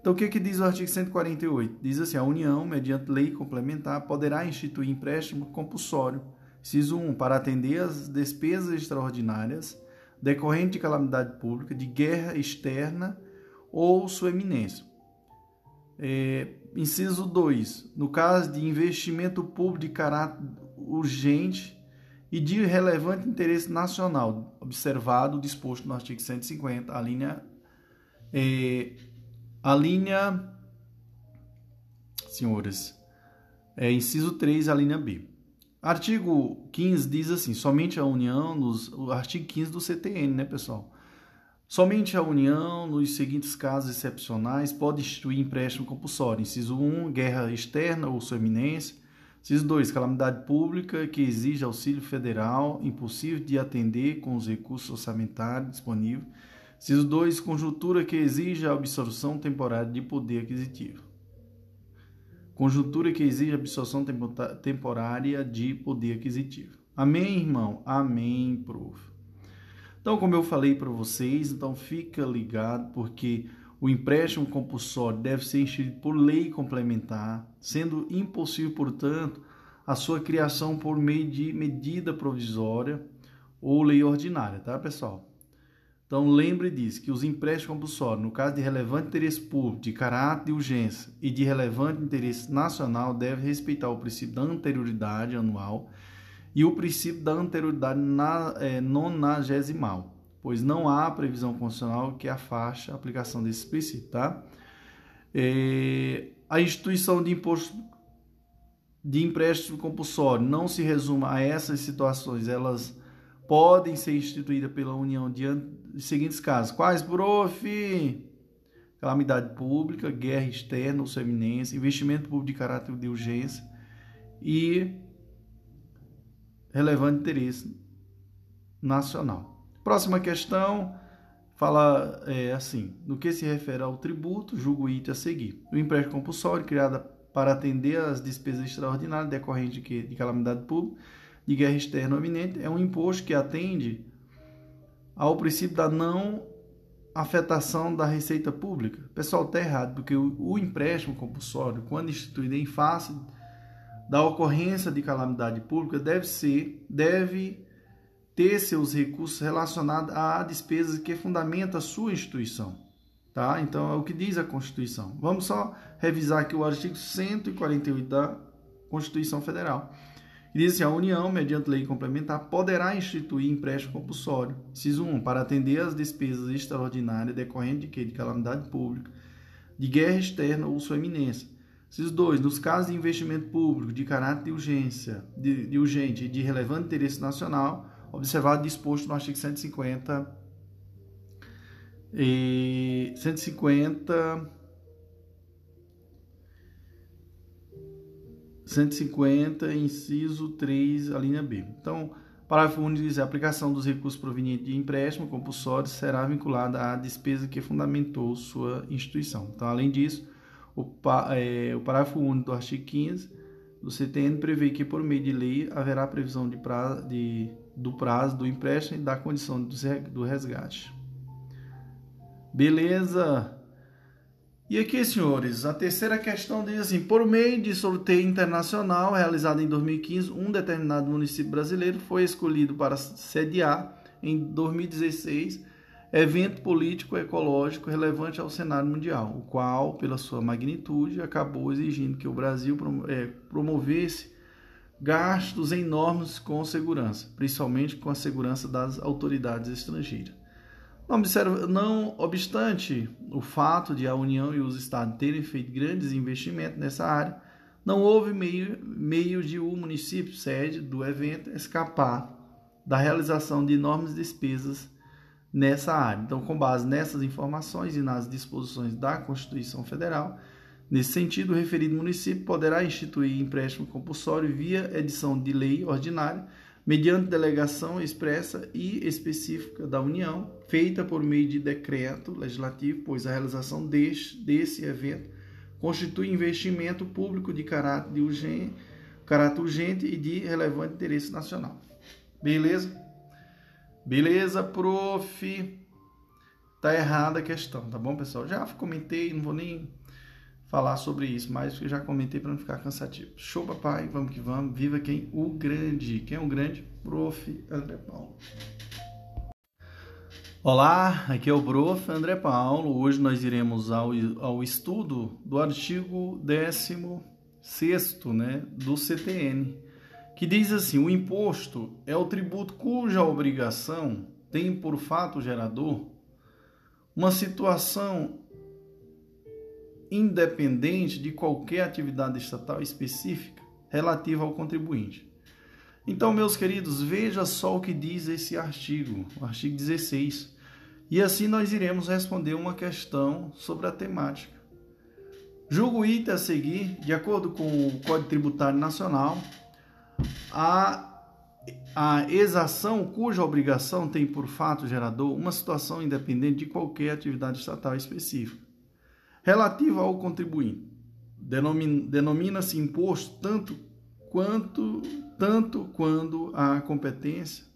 A: Então, o que, que diz o artigo 148? Diz assim: a União, mediante lei complementar, poderá instituir empréstimo compulsório, inciso 1, para atender às despesas extraordinárias decorrentes de calamidade pública, de guerra externa ou sua eminência. É, inciso 2, no caso de investimento público de caráter urgente e de relevante interesse nacional, observado o disposto no artigo 150, a linha, é, a linha, senhores, é, inciso 3, a linha B. Artigo 15 diz assim, somente a União, nos, o artigo 15 do CTN, né, pessoal? Somente a União, nos seguintes casos excepcionais, pode instituir empréstimo compulsório. Inciso 1, guerra externa ou sua eminência. Inciso 2, calamidade pública que exige auxílio federal, impossível de atender com os recursos orçamentários disponíveis. Inciso 2, conjuntura que exige a absorção temporária de poder aquisitivo. Conjuntura que exige absorção temporária de poder aquisitivo. Amém, irmão? Amém, prof. Então, como eu falei para vocês, então fica ligado porque o empréstimo compulsório deve ser instituído por lei complementar, sendo impossível, portanto, a sua criação por meio de medida provisória ou lei ordinária, tá, pessoal? Então, lembre disso, que os empréstimos compulsórios, no caso de relevante interesse público, de caráter de urgência e de relevante interesse nacional, devem respeitar o princípio da anterioridade anual e o princípio da anterioridade na, é, nonagesimal, pois não há previsão constitucional que afaste a aplicação desse princípio. Tá? É, a instituição de imposto de empréstimo compulsório não se resume a essas situações, elas podem ser instituídas pela União diante de seguintes casos. Quais, prof? Calamidade pública, guerra externa ou sua eminência, investimento público de caráter de urgência e relevante interesse nacional. Próxima questão fala é, assim: no que se refere ao tributo, julgo o item a seguir. O empréstimo compulsório, criado para atender às despesas extraordinárias decorrentes de, de calamidade pública, de guerra externa ou iminente, é um imposto que atende ao princípio da não afetação da receita pública. Pessoal, está errado, porque o, empréstimo compulsório, quando instituído em face da ocorrência de calamidade pública deve ser, deve ter seus recursos relacionados a despesas que fundamenta a sua instituição. Tá? Então, é o que diz a Constituição. Vamos só revisar aqui o artigo 148 da Constituição Federal. Diz assim, a União, mediante lei complementar, poderá instituir empréstimo compulsório. Inciso 1. Para atender às despesas extraordinárias decorrentes de, que? de calamidade pública, de guerra externa ou sua eminência, esses dois, nos casos de investimento público de caráter de urgência, de, de urgente e de relevante interesse nacional, observado disposto no artigo 150 e 150 150, inciso 3, a linha B. Então, parágrafo único diz a aplicação dos recursos provenientes de empréstimo compulsório será vinculada à despesa que fundamentou sua instituição. Então, além disso, o, é, o parágrafo único do artigo 15 do CTN prevê que, por meio de lei, haverá previsão de de, do prazo do empréstimo e da condição do resgate. Beleza? E aqui, senhores, a terceira questão diz assim: por meio de sorteio internacional realizado em 2015, um determinado município brasileiro foi escolhido para sediar em 2016 evento político ecológico relevante ao cenário mundial, o qual, pela sua magnitude, acabou exigindo que o Brasil é, promovesse gastos enormes com segurança, principalmente com a segurança das autoridades estrangeiras. Não, observa, não obstante o fato de a União e os Estados terem feito grandes investimentos nessa área, não houve meio, meio de o município sede do evento escapar da realização de enormes despesas nessa área. Então, com base nessas informações e nas disposições da Constituição Federal, nesse sentido, o referido município poderá instituir empréstimo compulsório via edição de lei ordinária, mediante delegação expressa e específica da União, feita por meio de decreto legislativo, pois a realização deste, desse evento constitui investimento público de caráter, de urgente, caráter urgente e de relevante interesse nacional. Beleza? Beleza, prof? Tá errada a questão, tá bom, pessoal? Já comentei, não vou nem falar sobre isso, mas eu já comentei para não ficar cansativo. Show, papai, vamos que vamos. Viva quem? O grande. Quem é o grande? Prof. André Paulo. Olá, aqui é o Prof. André Paulo. Hoje nós iremos ao, ao estudo do artigo 16 né, do CTN que diz assim: o imposto é o tributo cuja obrigação tem por fato gerador uma situação independente de qualquer atividade estatal específica relativa ao contribuinte. Então, meus queridos, veja só o que diz esse artigo, o artigo 16. E assim nós iremos responder uma questão sobre a temática. Julgo o item a seguir, de acordo com o Código Tributário Nacional, a, a exação cuja obrigação tem por fato gerador uma situação independente de qualquer atividade estatal específica. Relativa ao contribuinte, denomina-se imposto tanto quanto tanto quando a competência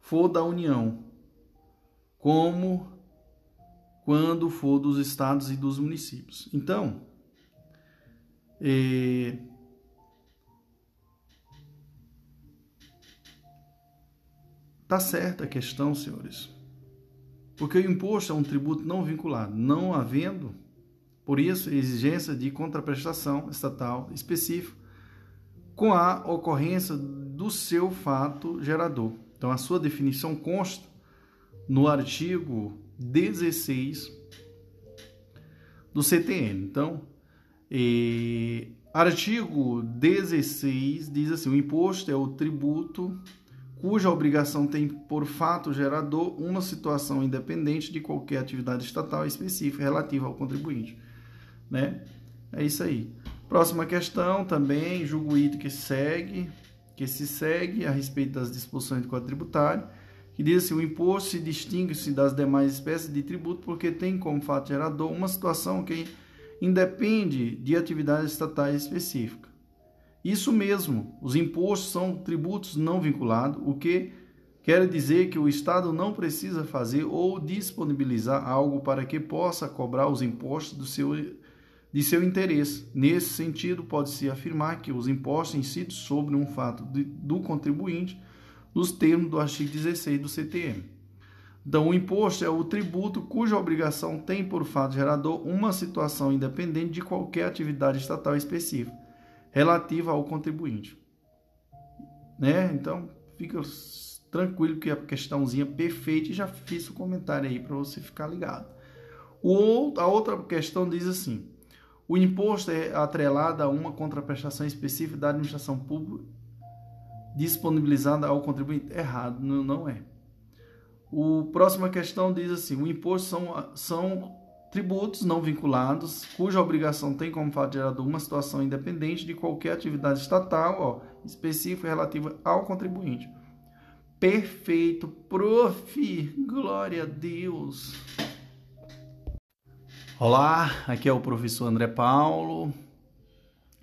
A: for da União, como quando for dos estados e dos municípios. Então, é, tá certa a questão, senhores, porque o imposto é um tributo não vinculado, não havendo, por isso, exigência de contraprestação estatal específica com a ocorrência do seu fato gerador. Então, a sua definição consta no artigo 16 do CTN. Então, artigo 16 diz assim: o imposto é o tributo cuja obrigação tem por fato gerador uma situação independente de qualquer atividade estatal específica relativa ao contribuinte. Né? É isso aí. Próxima questão também, julgo o item que segue, que se segue a respeito das disposições do Código Tributário, que diz assim, o imposto se distingue-se das demais espécies de tributo porque tem como fato gerador uma situação que independe de atividades estatais específicas. Isso mesmo, os impostos são tributos não vinculados, o que quer dizer que o Estado não precisa fazer ou disponibilizar algo para que possa cobrar os impostos do seu de seu interesse. Nesse sentido, pode-se afirmar que os impostos incidem sobre um fato de, do contribuinte nos termos do artigo 16 do CTM. Então, o imposto é o tributo cuja obrigação tem por fato gerador uma situação independente de qualquer atividade estatal específica relativa ao contribuinte. Né? Então, fica tranquilo que a questãozinha perfeita e já fiz o comentário aí para você ficar ligado. O, a outra questão diz assim: o imposto é atrelado a uma contraprestação específica da administração pública disponibilizada ao contribuinte. Errado, não é. O próxima questão diz assim: o imposto são, são tributos não vinculados, cuja obrigação tem como fato gerador uma situação independente de qualquer atividade estatal ó, específica relativa ao contribuinte. Perfeito, prof. Glória a Deus. Olá, aqui é o professor André Paulo.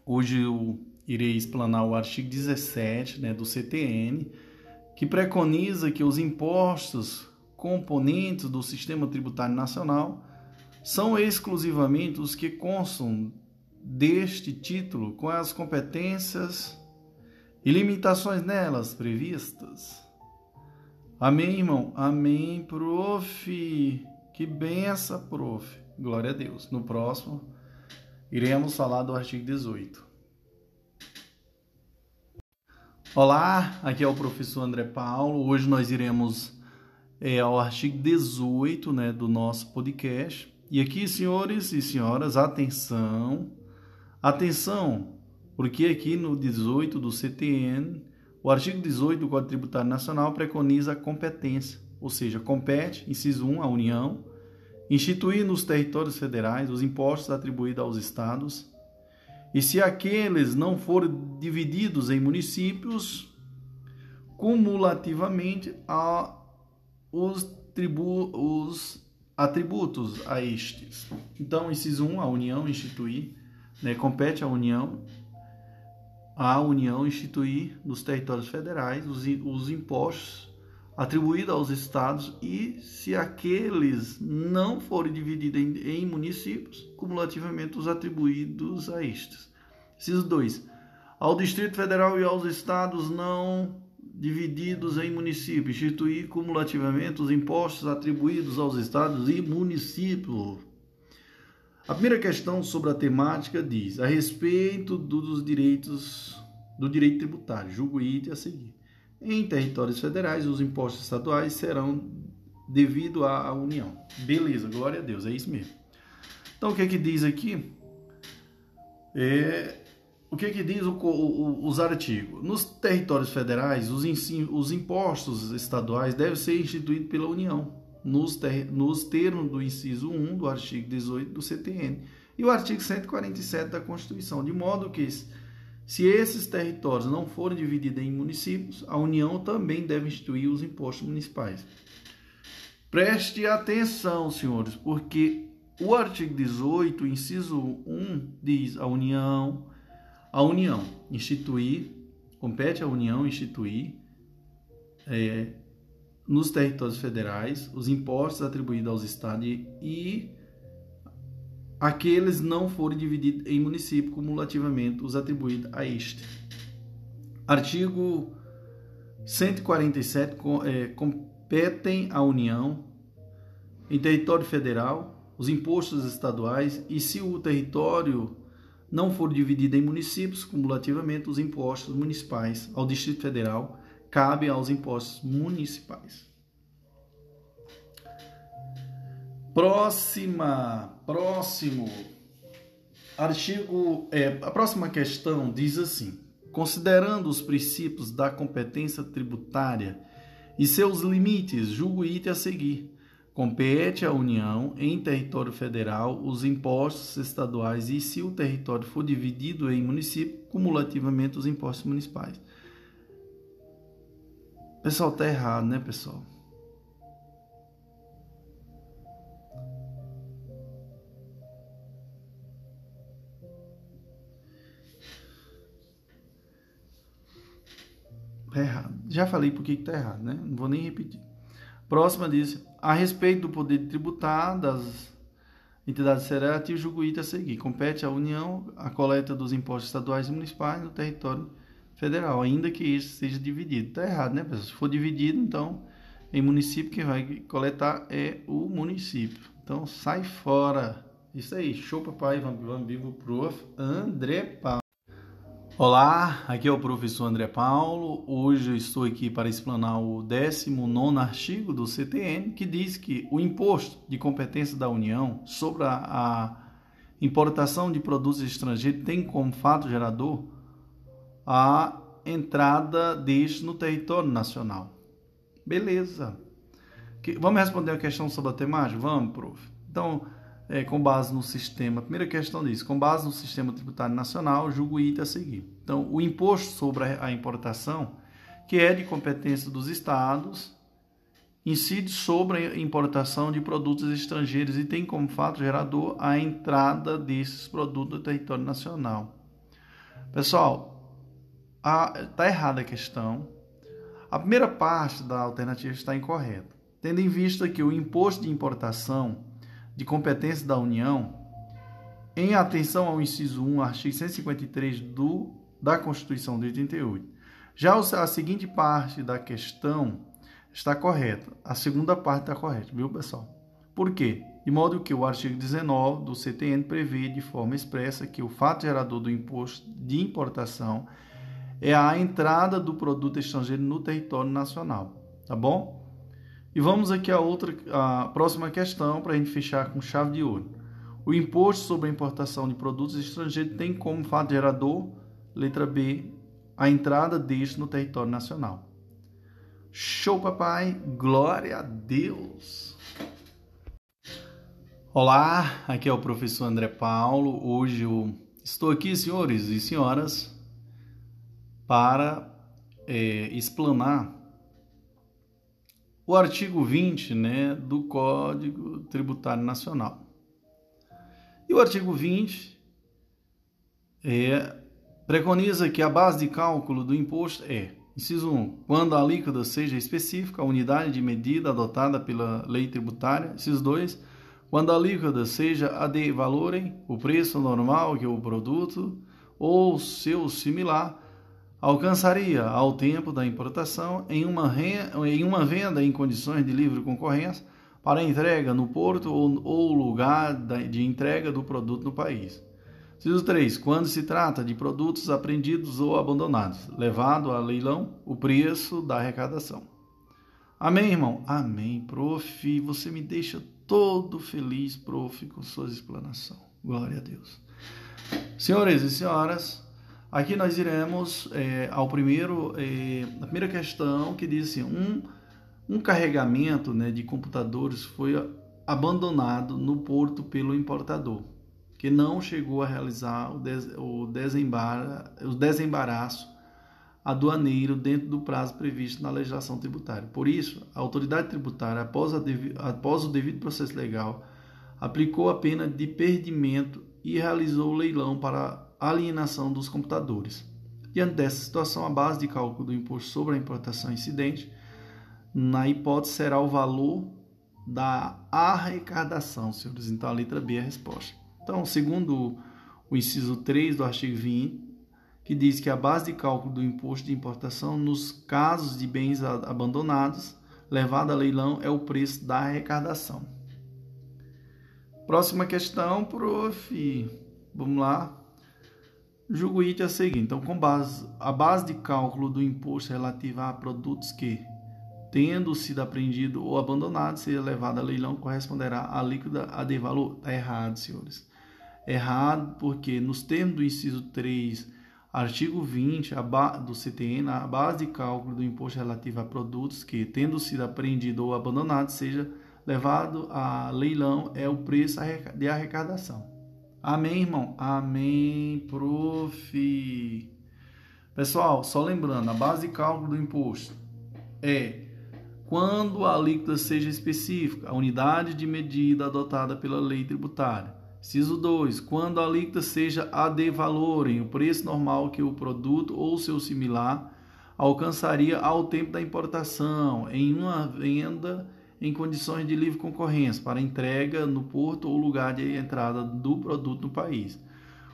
A: Hoje eu irei explanar o artigo 17 né, do CTN, que preconiza que os impostos componentes do sistema tributário nacional são exclusivamente os que constam deste título com as competências e limitações nelas previstas. Amém, irmão? Amém, prof. Que benção, prof. Glória a Deus. No próximo, iremos falar do artigo 18. Olá, aqui é o professor André Paulo. Hoje nós iremos é, ao artigo 18 né, do nosso podcast. E aqui, senhores e senhoras, atenção, atenção, porque aqui no 18 do CTN, o artigo 18 do Código Tributário Nacional preconiza a competência, ou seja, compete, inciso 1, a União, instituir nos territórios federais os impostos atribuídos aos estados, e se aqueles não forem divididos em municípios, cumulativamente a os, tribu, os atributos a estes. Então, inciso 1, a União instituir, né, compete à União a União instituir nos territórios federais os, os impostos atribuída aos estados e, se aqueles não forem divididos em, em municípios, cumulativamente os atribuídos a estes. Inciso 2. Ao Distrito Federal e aos estados não divididos em municípios, instituir cumulativamente os impostos atribuídos aos estados e municípios. A primeira questão sobre a temática diz a respeito dos direitos do direito tributário, julgo item a seguir. Em territórios federais, os impostos estaduais serão devido à União. Beleza, glória a Deus, é isso mesmo. Então, o que é que diz aqui? É, o que que diz o, o, os artigos? Nos territórios federais, os, os impostos estaduais devem ser instituídos pela União. nos, ter, nos termos do inciso 1 do artigo 18 do CTN e o artigo 147 da Constituição, de modo que se esses territórios não forem divididos em municípios, a União também deve instituir os impostos municipais. Preste atenção, senhores, porque o artigo 18, inciso 1, diz a União, a União instituir, compete à União instituir é, nos territórios federais os impostos atribuídos aos estados e aqueles não forem divididos em município cumulativamente os atribuídos a este. Artigo 147 é, competem à União em território federal os impostos estaduais e se o território não for dividido em municípios cumulativamente os impostos municipais ao Distrito Federal cabem aos impostos municipais. Próxima, próximo artigo, é, a próxima questão diz assim: considerando os princípios da competência tributária e seus limites, julgo item a seguir. Compete à União, em território federal, os impostos estaduais e, se o território for dividido em município, cumulativamente os impostos municipais. Pessoal, tá errado, né, pessoal? Tá errado. Já falei por que tá errado, né? Não vou nem repetir. Próxima diz: a respeito do poder de tributar das entidades federativas, julgo a seguir. Compete à União a coleta dos impostos estaduais e municipais no território federal, ainda que este seja dividido. Tá errado, né, pessoal? Se for dividido, então, em município, quem vai coletar é o município. Então, sai fora. Isso aí, show papai, vamos, vamos vivo, prof. André Paulo. Olá, aqui é o professor André Paulo. Hoje eu estou aqui para explanar o 19 artigo do CTN, que diz que o imposto de competência da União sobre a, importação de produtos estrangeiros tem como fato gerador a entrada deste no território nacional. Beleza. Vamos responder a questão sobre a temática? Vamos, prof. Então, é, com base no sistema. Primeira questão diz: com base no sistema tributário nacional, julgo o item a seguir. Então, o imposto sobre a importação, que é de competência dos estados, incide sobre a importação de produtos estrangeiros e tem como fato gerador a entrada desses produtos no território nacional. Pessoal, está errada a questão. A primeira parte da alternativa está incorreta, tendo em vista que o imposto de importação de competência da União, em atenção ao inciso 1, artigo 153 do, da Constituição de 88. Já a seguinte parte da questão está correta. A segunda parte está correta, viu, pessoal? Por quê? De modo que o artigo 19 do CTN prevê de forma expressa que o fato gerador do imposto de importação é a entrada do produto estrangeiro no território nacional, tá bom? E vamos aqui a outra, a próxima questão para a gente fechar com chave de ouro. O imposto sobre a importação de produtos estrangeiros tem como fato gerador, letra B, a entrada deste no território nacional. Show, papai! Glória a Deus! Olá, aqui é o professor André Paulo. Hoje eu estou aqui, senhores e senhoras, para é, explanar o artigo 20 né, do Código Tributário Nacional. E o artigo 20 é, preconiza que a base de cálculo do imposto é, inciso 1, quando a alíquota seja específica, a unidade de medida adotada pela lei tributária, inciso 2, quando a alíquota seja a de valorem, o preço normal que o produto ou seu similar, alcançaria, ao tempo da importação, em uma, em uma venda em condições de livre concorrência para entrega no porto ou, ou lugar de entrega do produto no país. Inciso 3. Quando se trata de produtos apreendidos ou abandonados, levado a leilão o preço da arrecadação. Amém, irmão? Amém, prof. Você me deixa todo feliz, prof, com suas explanações. Glória a Deus. Senhores e senhoras, Aqui nós iremos é, ao primeiro, é, a primeira questão que diz assim, um, um carregamento né, de computadores foi abandonado no porto pelo importador, que não chegou a realizar o, des o, desembara o desembaraço aduaneiro dentro do prazo previsto na legislação tributária. Por isso, a autoridade tributária, após, após o devido processo legal, aplicou a pena de perdimento e realizou o leilão para alienação dos computadores. Diante dessa situação, a base de cálculo do imposto sobre a importação incidente, na hipótese, será o valor da arrecadação, senhores. Então, a letra B é a resposta. Então, segundo o inciso 3 do artigo 20, que diz que a base de cálculo do imposto de importação nos casos de bens abandonados levado a leilão é o preço da arrecadação. Próxima questão, prof. Vamos lá. Julgo it a seguir. Então, com base a base de cálculo do imposto relativo a produtos que, tendo sido apreendido ou abandonado, seja levado a leilão, corresponderá à líquida a de valor. Está errado, senhores. Errado porque nos termos do inciso 3 Artigo 20 do CTN, a base de cálculo do imposto relativo a produtos que, tendo sido apreendido ou abandonado, seja levado a leilão é o preço de arrecadação. Amém, irmão? Amém, prof. Pessoal, só lembrando, a base de cálculo do imposto é quando a alíquota seja específica, a unidade de medida adotada pela lei tributária. Inciso 2. Quando a alíquota seja a de valor em o preço normal que o produto ou seu similar alcançaria ao tempo da importação, em uma venda em condições de livre concorrência para entrega no porto ou lugar de entrada do produto no país.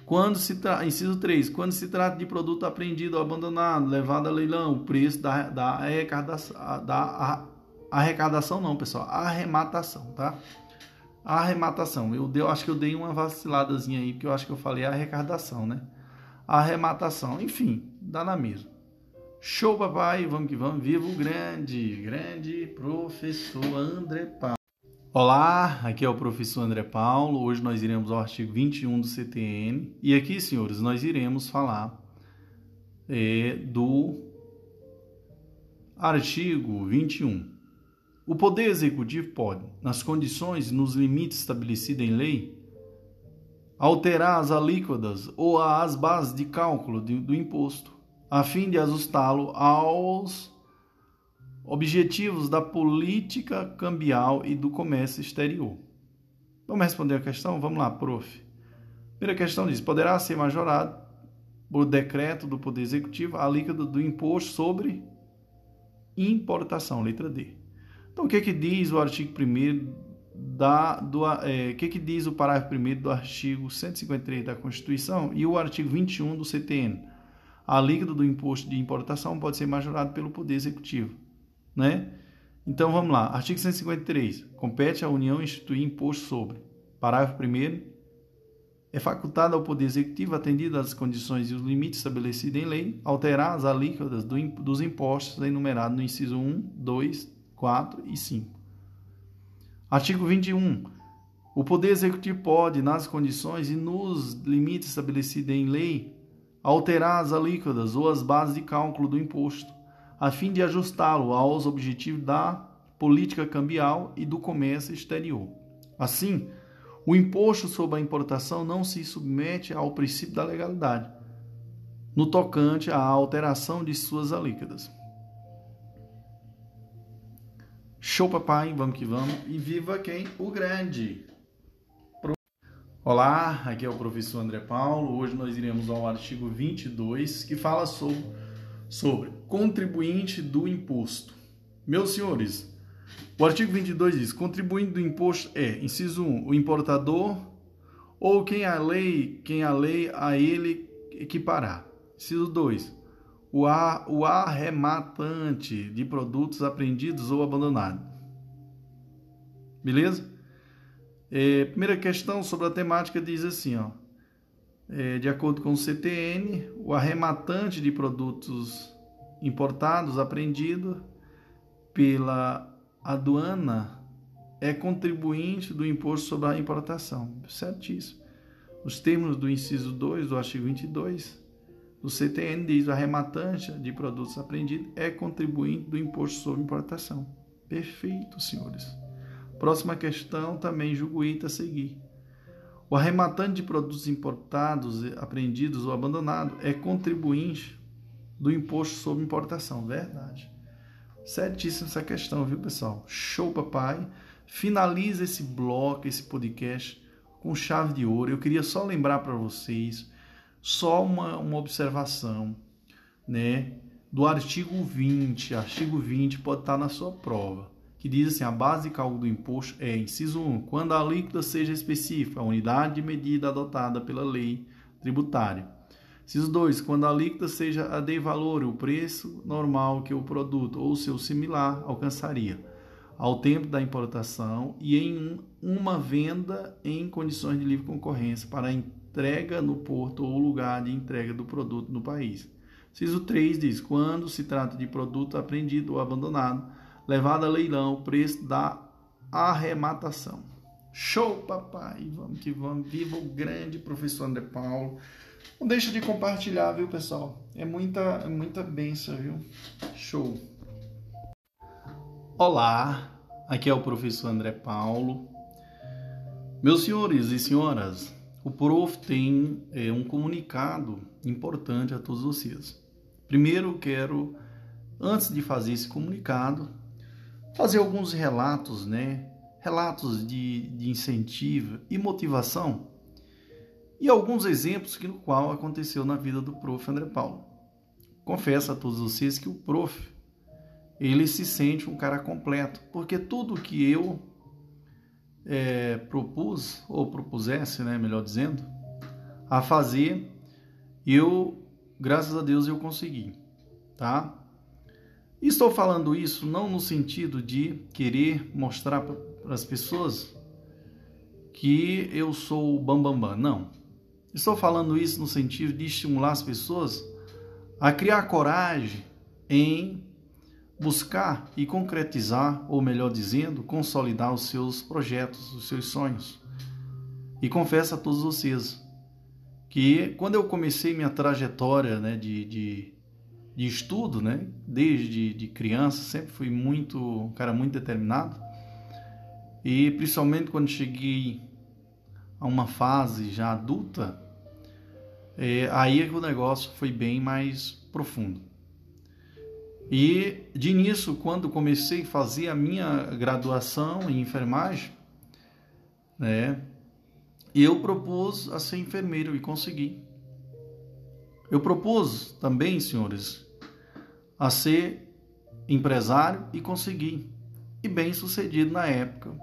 A: Quando se tra... Inciso 3. Quando se trata de produto apreendido ou abandonado, levado a leilão, o preço da, da, arrecadação, da arrecadação não, pessoal, arrematação, tá? arrematação. Eu, eu acho que eu dei uma vaciladazinha aí, porque eu acho que eu falei arrecadação, né? Arrematação. Enfim, dá na mesma. Show, papai. Vamos que vamos. Viva o grande, grande professor André Paulo. Olá, aqui é o professor André Paulo. Hoje nós iremos ao artigo 21 do CTN. E aqui, senhores, nós iremos falar é, do artigo 21 o Poder Executivo pode, nas condições e nos limites estabelecidos em lei, alterar as alíquotas ou as bases de cálculo do imposto, a fim de ajustá-lo aos objetivos da política cambial e do comércio exterior. Vamos responder a questão? Vamos lá, prof. Primeira questão diz: poderá ser majorado por decreto do Poder Executivo a alíquota do imposto sobre importação, letra D. Então, o que, que diz o artigo 1 da, do, é, que, que diz o parágrafo 1 do artigo 153 da Constituição e o artigo 21 do CTN? A alíquota do imposto de importação pode ser majorado pelo Poder Executivo, né? Então, vamos lá. Artigo 153. Compete à União instituir imposto sobre. Parágrafo 1 é facultado ao Poder Executivo, atendido às condições e os limites estabelecidos em lei, alterar as alíquotas do, dos impostos enumerados no inciso 1, 2, 4 e 5. Artigo 21. O Poder Executivo pode, nas condições e nos limites estabelecidos em lei, alterar as alíquotas ou as bases de cálculo do imposto, a fim de ajustá-lo aos objetivos da política cambial e do comércio exterior. Assim, o imposto sobre a importação não se submete ao princípio da legalidade, no tocante à alteração de suas alíquotas. Show, papai, vamos que vamos. E viva quem? O grande. Olá, aqui é o professor André Paulo. Hoje nós iremos ao artigo 22, que fala sobre, sobre contribuinte do imposto. Meus senhores, o artigo 22 diz: contribuinte do imposto é, inciso 1, o importador ou quem a lei, quem a lei a ele equiparar. Inciso 2, o, ar, o arrematante de produtos apreendidos ou abandonados. Beleza? É, primeira questão sobre a temática diz assim, ó. É, de acordo com o CTN, o arrematante de produtos importados apreendido pela aduana é contribuinte do imposto sobre a importação. Certíssimo. Os termos do inciso 2 do artigo 22 do CTN diz o arrematante de produtos apreendidos é contribuinte do imposto sobre importação. Perfeito, senhores. Próxima questão, também Juguita a seguir. O arrematante de produtos importados, apreendidos ou abandonados é contribuinte do imposto sobre importação. Verdade. Certíssima essa questão, viu, pessoal? Show, papai. Finaliza esse bloco, esse podcast com chave de ouro. Eu queria só lembrar para vocês, só uma, uma observação, né? Do artigo 20. Artigo 20 pode estar na sua prova que diz assim: a base de cálculo do imposto é, inciso 1, quando a alíquota seja específica, a unidade de medida adotada pela lei tributária. Inciso 2, quando a alíquota seja a de valor, o preço normal que o produto ou seu similar alcançaria ao tempo da importação e em uma venda em condições de livre concorrência para entrega no porto ou lugar de entrega do produto no país. Inciso 3 diz: quando se trata de produto apreendido ou abandonado, levado a leilão o preço da arrematação. Show, papai! Vamos que vamos. Viva o grande professor André Paulo. Não deixa de compartilhar, viu, pessoal? É muita, é muita benção, viu? Show! Olá, aqui é o professor André Paulo. Meus senhores e senhoras, o prof tem é, um comunicado importante a todos vocês. Primeiro, quero, antes de fazer esse comunicado, fazer alguns relatos, né? Relatos de, de incentivo e motivação e alguns exemplos que no qual aconteceu na vida do prof. André Paulo. Confesso a todos vocês que o prof ele se sente um cara completo, porque tudo que eu é, propus ou propusesse, né, melhor dizendo, a fazer, eu, graças a Deus, eu consegui, tá? Estou falando isso não no sentido de querer mostrar para as pessoas que eu sou o bambambam, bam, bam. não. Estou falando isso no sentido de estimular as pessoas a criar coragem em buscar e concretizar, ou melhor dizendo, consolidar os seus projetos, os seus sonhos. E confesso a todos vocês que quando eu comecei minha trajetória né, de, de de estudo, né? Desde de criança, sempre fui muito, um cara muito determinado. E principalmente quando cheguei a uma fase já adulta, é, aí é que o negócio foi bem mais profundo. E de início, quando comecei a fazer a minha graduação em enfermagem, né, eu propus a ser enfermeiro e consegui. Eu propus também, senhores, a ser empresário e consegui. E bem sucedido na época,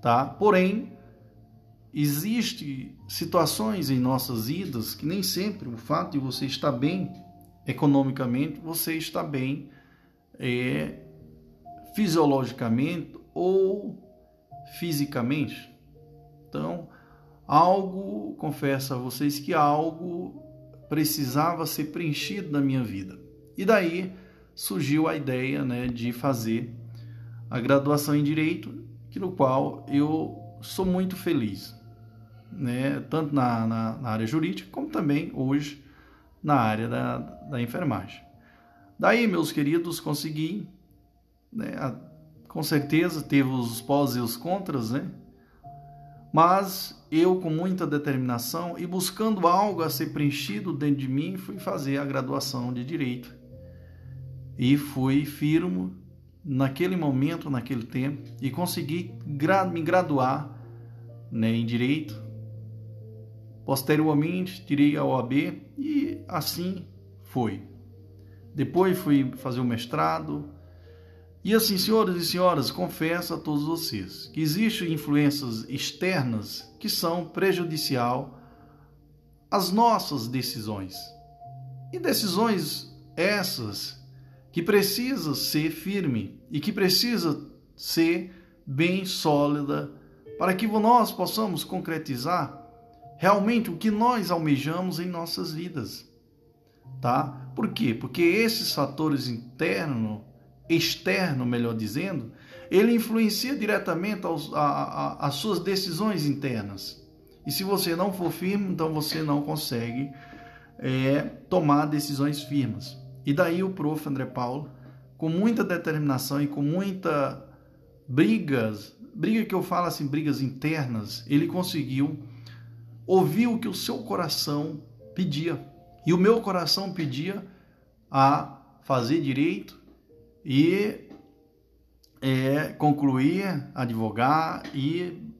A: tá? Porém, existe situações em nossas vidas que nem sempre o fato de você estar bem economicamente, você está bem é, fisiologicamente ou fisicamente. Então, algo, confesso a vocês que algo precisava ser preenchido na minha vida. E daí surgiu a ideia né, de fazer a graduação em Direito, que no qual eu sou muito feliz, né, tanto na, na, na área jurídica, como também hoje na área da, da enfermagem. Daí, meus queridos, consegui, né, a, com certeza teve os pós e os contras, né? Mas eu, com muita determinação e buscando algo a ser preenchido dentro de mim, fui fazer a graduação de Direito. E fui firme naquele momento, naquele tempo, e consegui me graduar né, em Direito. Posteriormente, tirei a OAB e assim foi. Depois fui fazer o mestrado, e assim, senhoras e senhoras, confesso a todos vocês que existem influências externas que são prejudicial às nossas decisões. E decisões essas que precisa ser firme e que precisa ser bem sólida para que nós possamos concretizar realmente o que nós almejamos em nossas vidas. Tá? Por quê? Porque esses fatores internos externo, melhor dizendo, ele influencia diretamente aos, a, a, as suas decisões internas. E se você não for firme, então você não consegue é, tomar decisões firmes. E daí o prof. André Paulo com muita determinação e com muita brigas, briga que eu falo assim, brigas internas, ele conseguiu ouvir o que o seu coração pedia. E o meu coração pedia a fazer direito e é, concluir, advogar e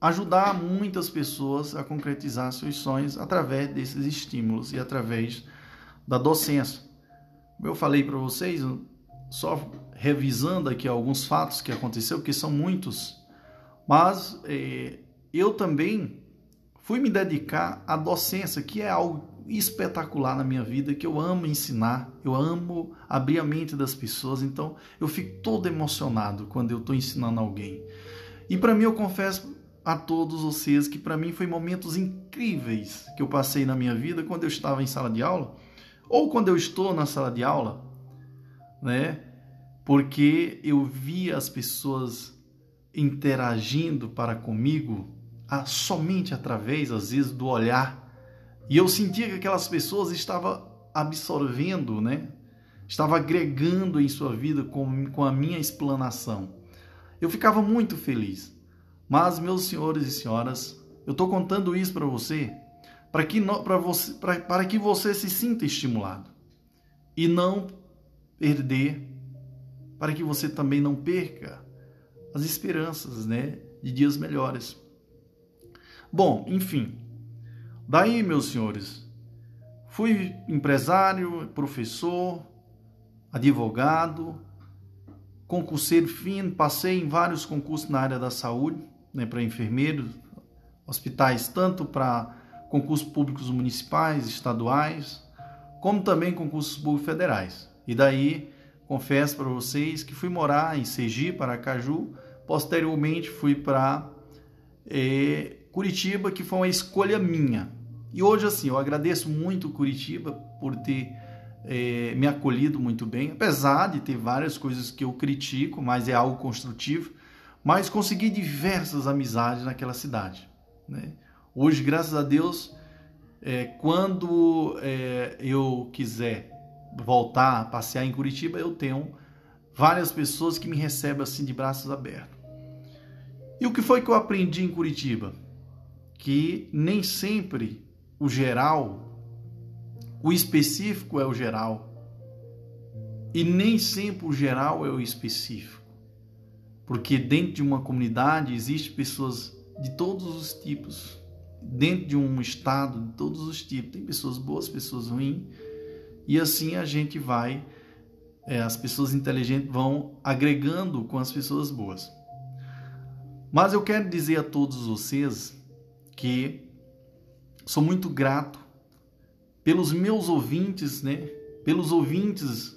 A: ajudar muitas pessoas a concretizar seus sonhos através desses estímulos e através da docência. Como eu falei para vocês, só revisando aqui alguns fatos que aconteceu, que são muitos, mas é, eu também fui me dedicar à docência, que é algo espetacular na minha vida, que eu amo ensinar, eu amo abrir a mente das pessoas, então eu fico todo emocionado quando eu estou ensinando alguém. E para mim eu confesso a todos vocês que para mim foi momentos incríveis que eu passei na minha vida quando eu estava em sala de aula ou quando eu estou na sala de aula, né? Porque eu via as pessoas interagindo para comigo a, somente através, às vezes, do olhar. E eu sentia que aquelas pessoas estavam absorvendo, né? Estava agregando em sua vida com, com a minha explanação. Eu ficava muito feliz. Mas, meus senhores e senhoras, eu estou contando isso para você para que, você, para que você se sinta estimulado e não perder, para que você também não perca as esperanças né, de dias melhores. Bom, enfim, daí, meus senhores, fui empresário, professor, advogado, concurseiro fino, passei em vários concursos na área da saúde, né, para enfermeiros, hospitais, tanto para concursos públicos municipais, estaduais, como também concursos públicos federais. E daí, confesso para vocês que fui morar em Sergipe, Aracaju, posteriormente fui para é, Curitiba, que foi uma escolha minha. E hoje, assim, eu agradeço muito Curitiba por ter é, me acolhido muito bem, apesar de ter várias coisas que eu critico, mas é algo construtivo mas consegui diversas amizades naquela cidade. Né? Hoje, graças a Deus, é, quando é, eu quiser voltar a passear em Curitiba, eu tenho várias pessoas que me recebem assim de braços abertos. E o que foi que eu aprendi em Curitiba? Que nem sempre o geral, o específico é o geral. E nem sempre o geral é o específico. Porque dentro de uma comunidade existem pessoas de todos os tipos. Dentro de um estado, de todos os tipos. Tem pessoas boas, pessoas ruins. E assim a gente vai, é, as pessoas inteligentes vão agregando com as pessoas boas. Mas eu quero dizer a todos vocês que sou muito grato pelos meus ouvintes, né? Pelos ouvintes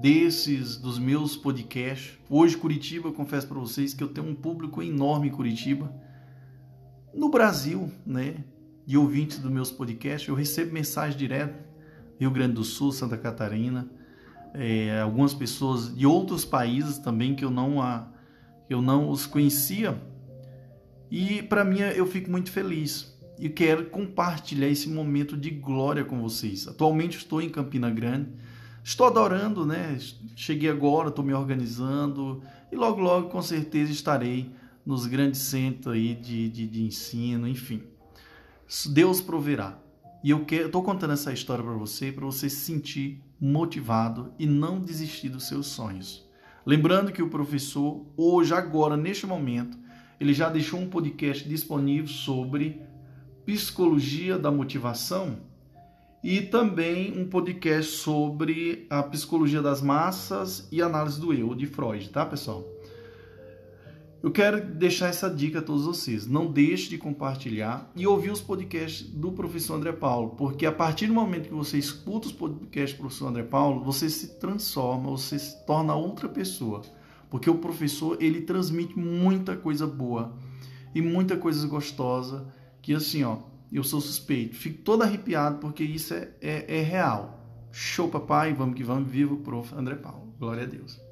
A: desses dos meus podcasts. Hoje Curitiba, confesso para vocês que eu tenho um público enorme em Curitiba. No Brasil, né, de ouvintes dos meus podcasts, eu recebo mensagem direto Rio Grande do Sul, Santa Catarina, é, algumas pessoas de outros países também que eu não a, eu não os conhecia. E para mim eu fico muito feliz e quero compartilhar esse momento de glória com vocês. Atualmente estou em Campina Grande Estou adorando, né? Cheguei agora, estou me organizando e logo, logo, com certeza, estarei nos grandes centros aí de, de, de ensino, enfim. Deus proverá. E eu estou contando essa história para você, para você se sentir motivado e não desistir dos seus sonhos. Lembrando que o professor, hoje, agora, neste momento, ele já deixou um podcast disponível sobre psicologia da motivação e também um podcast sobre a psicologia das massas e análise do eu de Freud, tá, pessoal? Eu quero deixar essa dica a todos vocês. Não deixe de compartilhar e ouvir os podcasts do professor André Paulo, porque a partir do momento que você escuta os podcasts do professor André Paulo, você se transforma, você se torna outra pessoa. Porque o professor, ele transmite muita coisa boa e muita coisa gostosa, que assim, ó, eu sou suspeito. Fico todo arrepiado porque isso é, é, é real. Show, papai, vamos que vamos. Viva o prof. André Paulo. Glória a Deus.